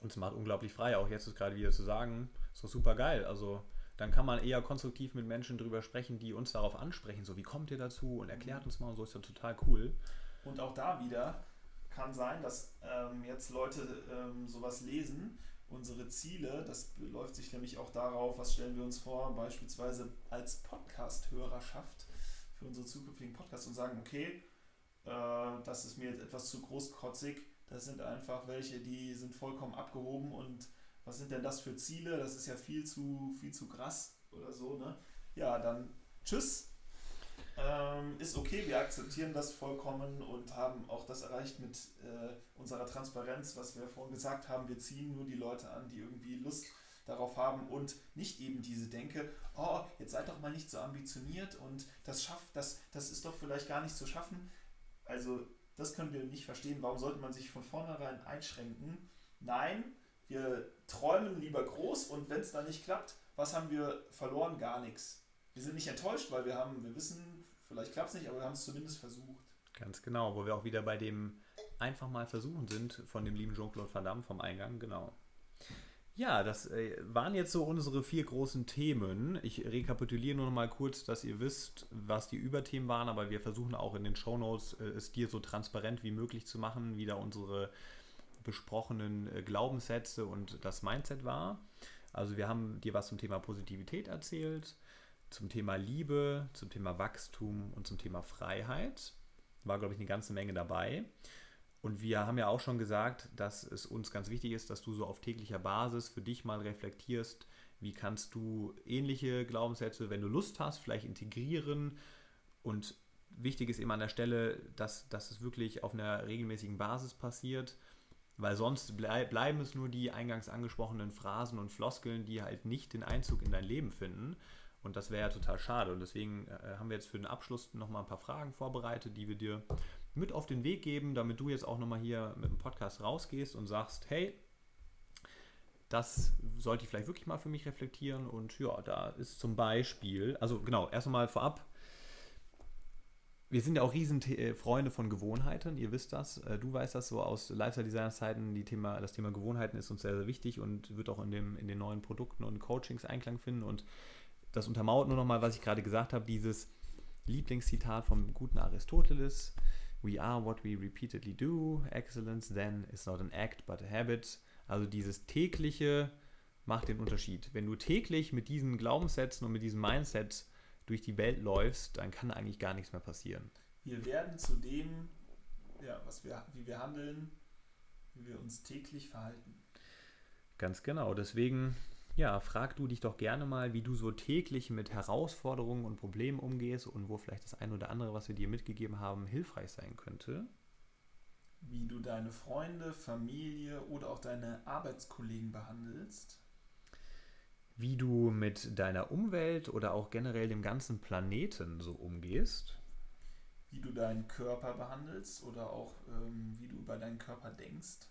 Speaker 1: Und es macht unglaublich frei, auch jetzt ist gerade wieder zu sagen, ist doch super geil. Also dann kann man eher konstruktiv mit Menschen drüber sprechen, die uns darauf ansprechen, so wie kommt ihr dazu und erklärt uns mal und so ist ja total cool.
Speaker 2: Und auch da wieder kann sein, dass ähm, jetzt Leute ähm, sowas lesen, unsere Ziele, das läuft sich nämlich auch darauf, was stellen wir uns vor, beispielsweise als Podcast-Hörerschaft für unsere zukünftigen Podcasts und sagen, okay, äh, das ist mir jetzt etwas zu großkotzig, das sind einfach welche, die sind vollkommen abgehoben und was sind denn das für Ziele? Das ist ja viel zu, viel zu krass oder so, ne? Ja, dann tschüss. Ähm, ist okay, wir akzeptieren das vollkommen und haben auch das erreicht mit äh, unserer Transparenz, was wir vorhin gesagt haben. Wir ziehen nur die Leute an, die irgendwie Lust darauf haben und nicht eben diese Denke, oh, jetzt seid doch mal nicht so ambitioniert und das schafft, das, das ist doch vielleicht gar nicht zu schaffen. Also das können wir nicht verstehen. Warum sollte man sich von vornherein einschränken? Nein, wir träumen lieber groß und wenn es dann nicht klappt, was haben wir verloren? Gar nichts. Wir sind nicht enttäuscht, weil wir haben, wir wissen, vielleicht klappt es nicht, aber wir haben es zumindest versucht.
Speaker 1: Ganz genau, wo wir auch wieder bei dem einfach mal versuchen sind von dem lieben Jean-Claude Van Damme vom Eingang, genau. Ja, das äh, waren jetzt so unsere vier großen Themen. Ich rekapituliere nur noch mal kurz, dass ihr wisst, was die Überthemen waren, aber wir versuchen auch in den Shownotes äh, es dir so transparent wie möglich zu machen, wie da unsere besprochenen äh, Glaubenssätze und das Mindset war. Also wir haben dir was zum Thema Positivität erzählt, zum Thema Liebe, zum Thema Wachstum und zum Thema Freiheit. War, glaube ich, eine ganze Menge dabei. Und wir haben ja auch schon gesagt, dass es uns ganz wichtig ist, dass du so auf täglicher Basis für dich mal reflektierst, wie kannst du ähnliche Glaubenssätze, wenn du Lust hast, vielleicht integrieren. Und wichtig ist eben an der Stelle, dass, dass es wirklich auf einer regelmäßigen Basis passiert weil sonst bleib, bleiben es nur die eingangs angesprochenen Phrasen und Floskeln, die halt nicht den Einzug in dein Leben finden. Und das wäre ja total schade. Und deswegen äh, haben wir jetzt für den Abschluss nochmal ein paar Fragen vorbereitet, die wir dir mit auf den Weg geben, damit du jetzt auch nochmal hier mit dem Podcast rausgehst und sagst, hey, das sollte ich vielleicht wirklich mal für mich reflektieren. Und ja, da ist zum Beispiel, also genau, erst einmal vorab, wir sind ja auch riesen äh, Freunde von Gewohnheiten, ihr wisst das. Äh, du weißt das so aus Lifestyle-Designer-Zeiten, Thema, das Thema Gewohnheiten ist uns sehr, sehr wichtig und wird auch in, dem, in den neuen Produkten und Coachings Einklang finden. Und das untermauert nur nochmal, was ich gerade gesagt habe, dieses Lieblingszitat vom guten Aristoteles. We are what we repeatedly do. Excellence then is not an act, but a habit. Also dieses tägliche macht den Unterschied. Wenn du täglich mit diesen Glaubenssätzen und mit diesem Mindset durch die Welt läufst, dann kann eigentlich gar nichts mehr passieren.
Speaker 2: Wir werden zu dem, ja, was wir, wie wir handeln, wie wir uns täglich verhalten.
Speaker 1: Ganz genau. Deswegen, ja, frag du dich doch gerne mal, wie du so täglich mit Herausforderungen und Problemen umgehst und wo vielleicht das eine oder andere, was wir dir mitgegeben haben, hilfreich sein könnte.
Speaker 2: Wie du deine Freunde, Familie oder auch deine Arbeitskollegen behandelst
Speaker 1: wie du mit deiner Umwelt oder auch generell dem ganzen Planeten so umgehst.
Speaker 2: Wie du deinen Körper behandelst oder auch ähm, wie du über deinen Körper denkst.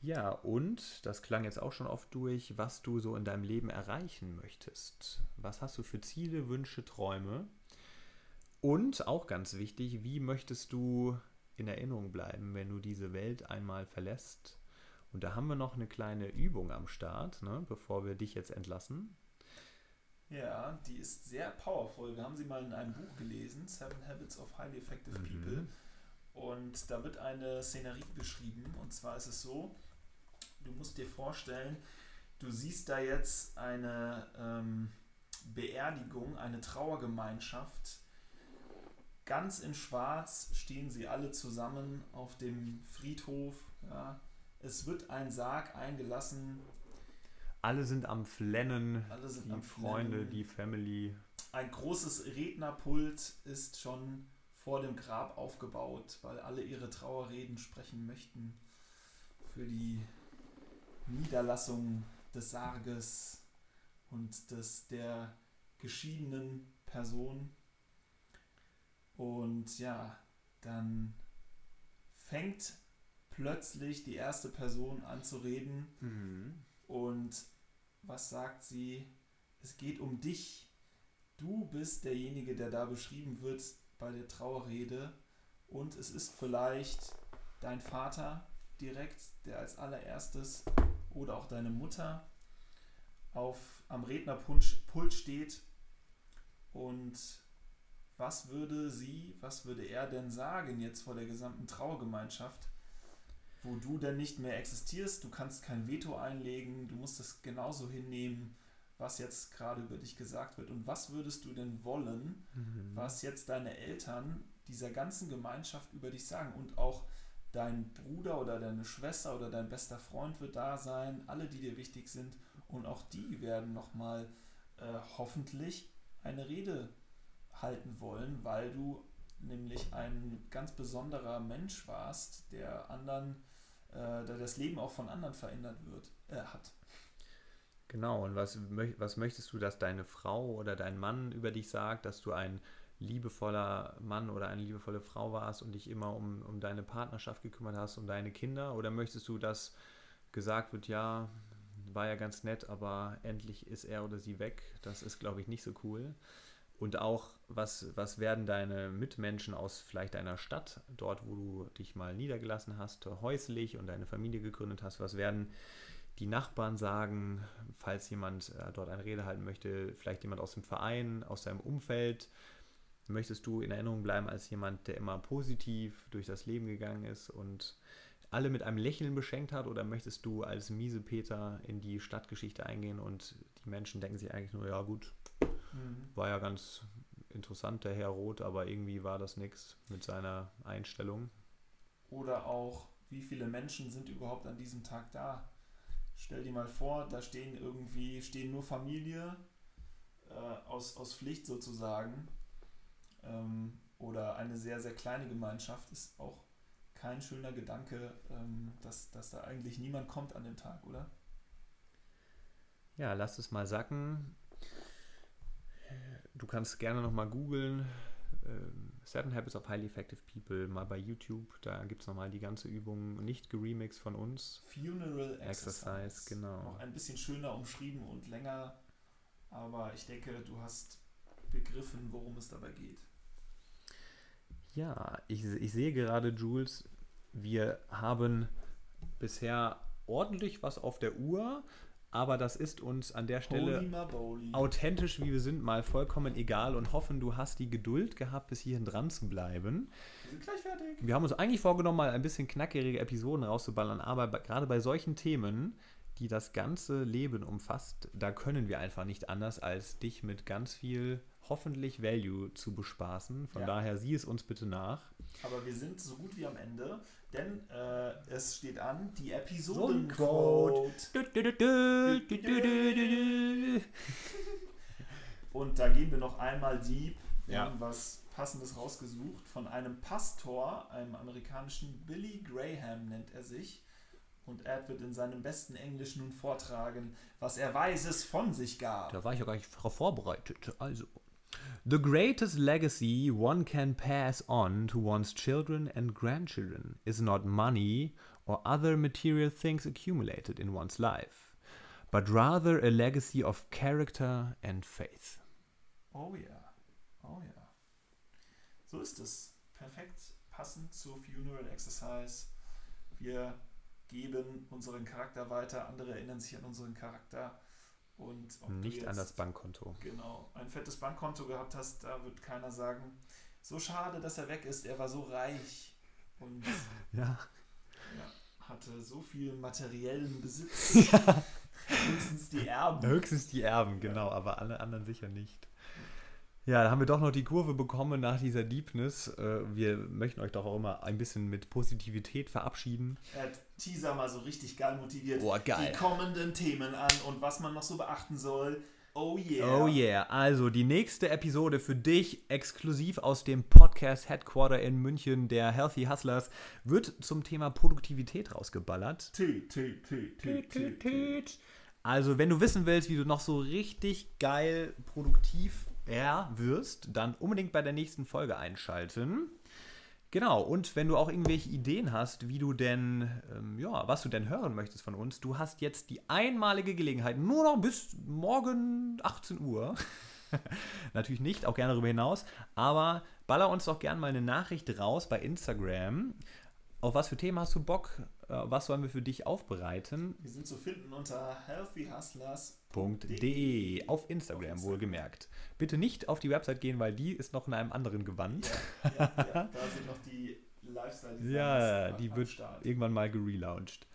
Speaker 1: Ja, und das klang jetzt auch schon oft durch, was du so in deinem Leben erreichen möchtest. Was hast du für Ziele, Wünsche, Träume? Und auch ganz wichtig, wie möchtest du in Erinnerung bleiben, wenn du diese Welt einmal verlässt? Und da haben wir noch eine kleine Übung am Start, ne, bevor wir dich jetzt entlassen.
Speaker 2: Ja, die ist sehr powerful. Wir haben sie mal in einem Buch gelesen, Seven Habits of Highly Effective mhm. People. Und da wird eine Szenerie beschrieben. Und zwar ist es so, du musst dir vorstellen, du siehst da jetzt eine ähm, Beerdigung, eine Trauergemeinschaft. Ganz in Schwarz stehen sie alle zusammen auf dem Friedhof. Ja, es wird ein Sarg eingelassen.
Speaker 1: Alle sind am Flennen.
Speaker 2: Alle sind
Speaker 1: die
Speaker 2: am
Speaker 1: Freunde,
Speaker 2: Flennen.
Speaker 1: die Family.
Speaker 2: Ein großes Rednerpult ist schon vor dem Grab aufgebaut, weil alle ihre Trauerreden sprechen möchten für die Niederlassung des Sarges und des, der geschiedenen Person. Und ja, dann fängt plötzlich die erste Person an zu reden.
Speaker 1: Mhm.
Speaker 2: Und was sagt sie? Es geht um dich. Du bist derjenige, der da beschrieben wird bei der Trauerrede. Und es ist vielleicht dein Vater direkt, der als allererstes oder auch deine Mutter auf, am Rednerpult steht. Und was würde sie, was würde er denn sagen jetzt vor der gesamten Trauergemeinschaft, wo du denn nicht mehr existierst, du kannst kein Veto einlegen, du musst es genauso hinnehmen, was jetzt gerade über dich gesagt wird. Und was würdest du denn wollen,
Speaker 1: Mhm.
Speaker 2: was jetzt deine Eltern dieser ganzen Gemeinschaft über dich sagen? Und auch dein Bruder oder deine Schwester oder dein bester Freund wird da sein, alle, die dir wichtig sind. Und auch die werden nochmal äh, hoffentlich eine Rede halten wollen, weil du nämlich ein ganz besonderer Mensch warst, der anderen, äh, der das Leben auch von anderen verändert wird, äh, hat.
Speaker 1: Genau, und was, was möchtest du, dass deine Frau oder dein Mann über dich sagt, dass du ein liebevoller Mann oder eine liebevolle Frau warst und dich immer um, um deine Partnerschaft gekümmert hast, um deine Kinder? Oder möchtest du, dass gesagt wird, ja, war ja ganz nett, aber endlich ist er oder sie weg? Das ist, glaube ich, nicht so cool. Und auch, was, was werden deine Mitmenschen aus vielleicht deiner Stadt, dort, wo du dich mal niedergelassen hast, häuslich und deine Familie gegründet hast, was werden die Nachbarn sagen, falls jemand äh, dort eine Rede halten möchte, vielleicht jemand aus dem Verein, aus seinem Umfeld, möchtest du in Erinnerung bleiben als jemand, der immer positiv durch das Leben gegangen ist und alle mit einem Lächeln beschenkt hat? Oder möchtest du als miese Peter in die Stadtgeschichte eingehen und die Menschen denken sich eigentlich nur, ja gut, war ja ganz interessant, der Herr Roth, aber irgendwie war das nichts mit seiner Einstellung.
Speaker 2: Oder auch, wie viele Menschen sind überhaupt an diesem Tag da? Stell dir mal vor, da stehen irgendwie, stehen nur Familie äh, aus, aus Pflicht sozusagen. Ähm, oder eine sehr, sehr kleine Gemeinschaft ist auch kein schöner Gedanke, ähm, dass, dass da eigentlich niemand kommt an dem Tag, oder?
Speaker 1: Ja, lass es mal sacken. Du kannst gerne nochmal googeln. ähm, Seven Habits of Highly Effective People mal bei YouTube. Da gibt es nochmal die ganze Übung, nicht geremixed von uns.
Speaker 2: Funeral Exercise.
Speaker 1: Exercise, genau.
Speaker 2: Noch ein bisschen schöner umschrieben und länger, aber ich denke, du hast begriffen, worum es dabei geht.
Speaker 1: Ja, ich, ich sehe gerade, Jules, wir haben bisher ordentlich was auf der Uhr, aber das ist uns an der Stelle authentisch, wie wir sind, mal vollkommen egal und hoffen, du hast die Geduld gehabt, bis hierhin dran zu bleiben.
Speaker 2: Wir sind gleich fertig.
Speaker 1: Wir haben uns eigentlich vorgenommen, mal ein bisschen knackigere Episoden rauszuballern, aber gerade bei solchen Themen, die das ganze Leben umfasst, da können wir einfach nicht anders, als dich mit ganz viel hoffentlich Value zu bespaßen. Von
Speaker 2: Ja.
Speaker 1: daher sieh es uns bitte nach.
Speaker 2: Aber wir sind so gut wie am Ende, denn äh, es steht an, die
Speaker 1: Episodenquote.
Speaker 2: Und da gehen wir noch einmal deep. Wir haben was Passendes rausgesucht von einem Pastor, einem amerikanischen Billy Graham nennt er sich. Und er wird in seinem besten Englisch nun vortragen, was er Weises von sich gab.
Speaker 1: Da war ich ja gar nicht darauf vorbereitet. Also. The greatest legacy one can pass on to one's children and grandchildren is not money or other material things accumulated in one's life, but rather a legacy of character and faith.
Speaker 2: Oh ja, oh ja. So ist es. Perfekt passend zur Funeral Exercise. Wir geben unseren Charakter weiter, andere erinnern sich an unseren Charakter. Und ob du
Speaker 1: Nicht an
Speaker 2: jetzt,
Speaker 1: das Bankkonto.
Speaker 2: Genau, ein fettes Bankkonto gehabt hast, da wird keiner sagen, so schade, dass er weg ist, er war so reich und
Speaker 1: Ja.
Speaker 2: ja, hatte so viel materiellen Besitz. Höchstens die Erben.
Speaker 1: Höchstens die Erben, genau, aber alle anderen sicher nicht. Ja, da haben wir doch noch die Kurve bekommen nach dieser Deepness. Äh, Wir möchten euch doch auch immer ein bisschen mit Positivität verabschieden.
Speaker 2: Er hat Teaser mal so richtig geil motiviert.
Speaker 1: Boah, geil.
Speaker 2: Die kommenden Themen an und was man noch so beachten soll. Oh yeah.
Speaker 1: Oh yeah, also die nächste Episode für dich, exklusiv aus dem Podcast Headquarter in München der Healthy Hustlers, wird zum Thema Produktivität rausgeballert.
Speaker 2: T, T, T, T, T, T.
Speaker 1: Also, wenn du wissen willst, wie du noch so richtig geil produktiv wirst, dann unbedingt bei der nächsten Folge einschalten. Genau, und wenn du auch irgendwelche Ideen hast, wie du denn, ähm, ja, was du denn hören möchtest von uns, du hast jetzt die einmalige Gelegenheit, nur noch bis morgen 18 Uhr. Natürlich nicht, auch gerne darüber hinaus, aber baller uns doch gerne mal eine Nachricht raus bei Instagram. Auf was für Themen hast du Bock? Äh, was sollen wir für dich aufbereiten?
Speaker 2: Wir sind zu finden unter healthyhustlers.de
Speaker 1: .de auf Instagram wohlgemerkt. Bitte nicht auf die Website gehen, weil die ist noch in einem anderen Gewand.
Speaker 2: Ja, ja, ja. da sind noch die lifestyle
Speaker 1: Ja, die wird Start. irgendwann mal gelauncht.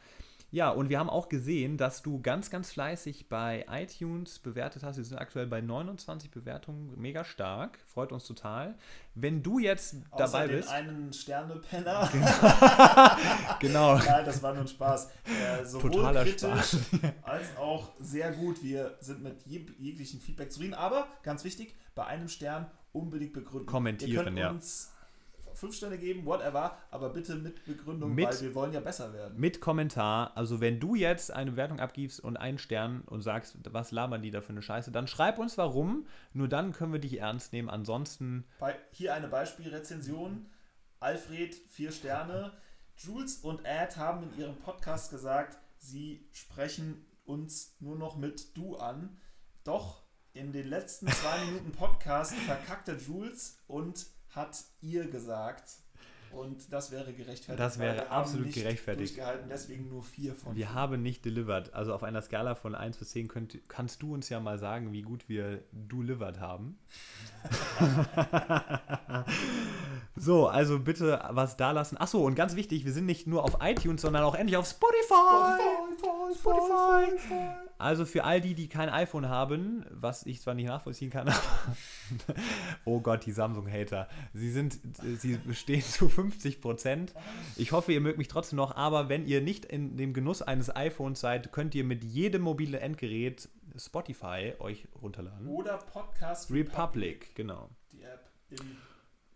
Speaker 1: Ja, und wir haben auch gesehen, dass du ganz, ganz fleißig bei iTunes bewertet hast. Wir sind aktuell bei 29 Bewertungen, mega stark, freut uns total. Wenn du jetzt Außer dabei den bist.
Speaker 2: einen Sternepenner.
Speaker 1: Genau. genau.
Speaker 2: Nein, das war nur ein Spaß. Äh, sowohl Totaler kritisch Spaß. als auch sehr gut. Wir sind mit jeg jeglichen Feedback zufrieden. Aber ganz wichtig, bei einem Stern unbedingt begründen.
Speaker 1: Kommentieren,
Speaker 2: Ihr könnt ja. Fünf Sterne geben, whatever, aber bitte mit Begründung, mit, weil wir wollen ja besser werden.
Speaker 1: Mit Kommentar. Also wenn du jetzt eine Bewertung abgibst und einen Stern und sagst, was labern die da für eine Scheiße, dann schreib uns warum. Nur dann können wir dich ernst nehmen. Ansonsten.
Speaker 2: Bei, hier eine Beispielrezension. Alfred, vier Sterne. Jules und Ed haben in ihrem Podcast gesagt, sie sprechen uns nur noch mit du an. Doch in den letzten zwei Minuten Podcast verkackte Jules und hat ihr gesagt. Und das wäre gerechtfertigt.
Speaker 1: Das wäre absolut gerechtfertigt.
Speaker 2: Deswegen nur vier von
Speaker 1: Wir haben nicht delivered. Also auf einer Skala von 1 bis 10 könnt, kannst du uns ja mal sagen, wie gut wir delivered haben. so, also bitte was da lassen. Achso, und ganz wichtig, wir sind nicht nur auf iTunes, sondern auch endlich auf Spotify. Spotify, Spotify. Spotify. Also für all die, die kein iPhone haben, was ich zwar nicht nachvollziehen kann, aber oh Gott, die Samsung-Hater. Sie sind, sie bestehen zu 50 Prozent. Ich hoffe, ihr mögt mich trotzdem noch, aber wenn ihr nicht in dem Genuss eines iPhones seid, könnt ihr mit jedem mobile Endgerät Spotify euch runterladen.
Speaker 2: Oder Podcast
Speaker 1: Republic, Republic genau.
Speaker 2: Die App im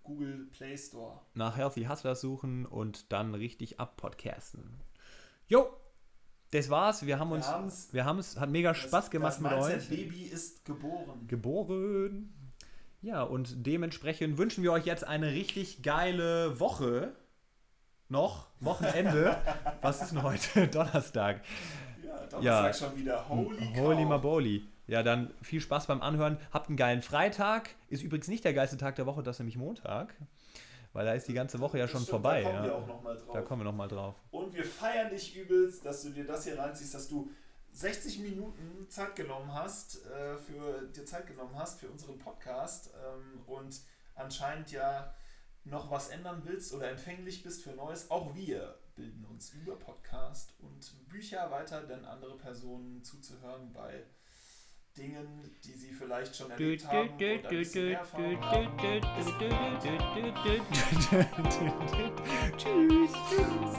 Speaker 2: Google Play Store.
Speaker 1: Nach Healthy Hustlers suchen und dann richtig abpodcasten. Jo, das war's. Wir haben uns. Wir haben es. Hat mega Spaß gemacht mit euch. Das
Speaker 2: Baby ist geboren.
Speaker 1: Geboren. Ja, und dementsprechend wünschen wir euch jetzt eine richtig geile Woche. Noch, Wochenende. Was ist denn heute? Donnerstag.
Speaker 2: Ja, Donnerstag ja. schon wieder. Holy
Speaker 1: Holy Maboli. Ja, dann viel Spaß beim Anhören. Habt einen geilen Freitag. Ist übrigens nicht der geilste Tag der Woche, das ist nämlich Montag. Weil da ist die ganze Woche ja schon stimmt, vorbei. Da kommen
Speaker 2: ja. wir auch nochmal drauf.
Speaker 1: Da kommen wir nochmal drauf.
Speaker 2: Und wir feiern dich übelst, dass du dir das hier reinziehst, dass du 60 Minuten Zeit genommen hast, äh, für dir Zeit genommen hast für unseren Podcast ähm, und anscheinend ja noch was ändern willst oder empfänglich bist für Neues. Auch wir bilden uns über Podcast und Bücher weiter, denn andere Personen zuzuhören bei Dingen, die sie vielleicht schon erlebt haben haben. Tschüss. Tschüss.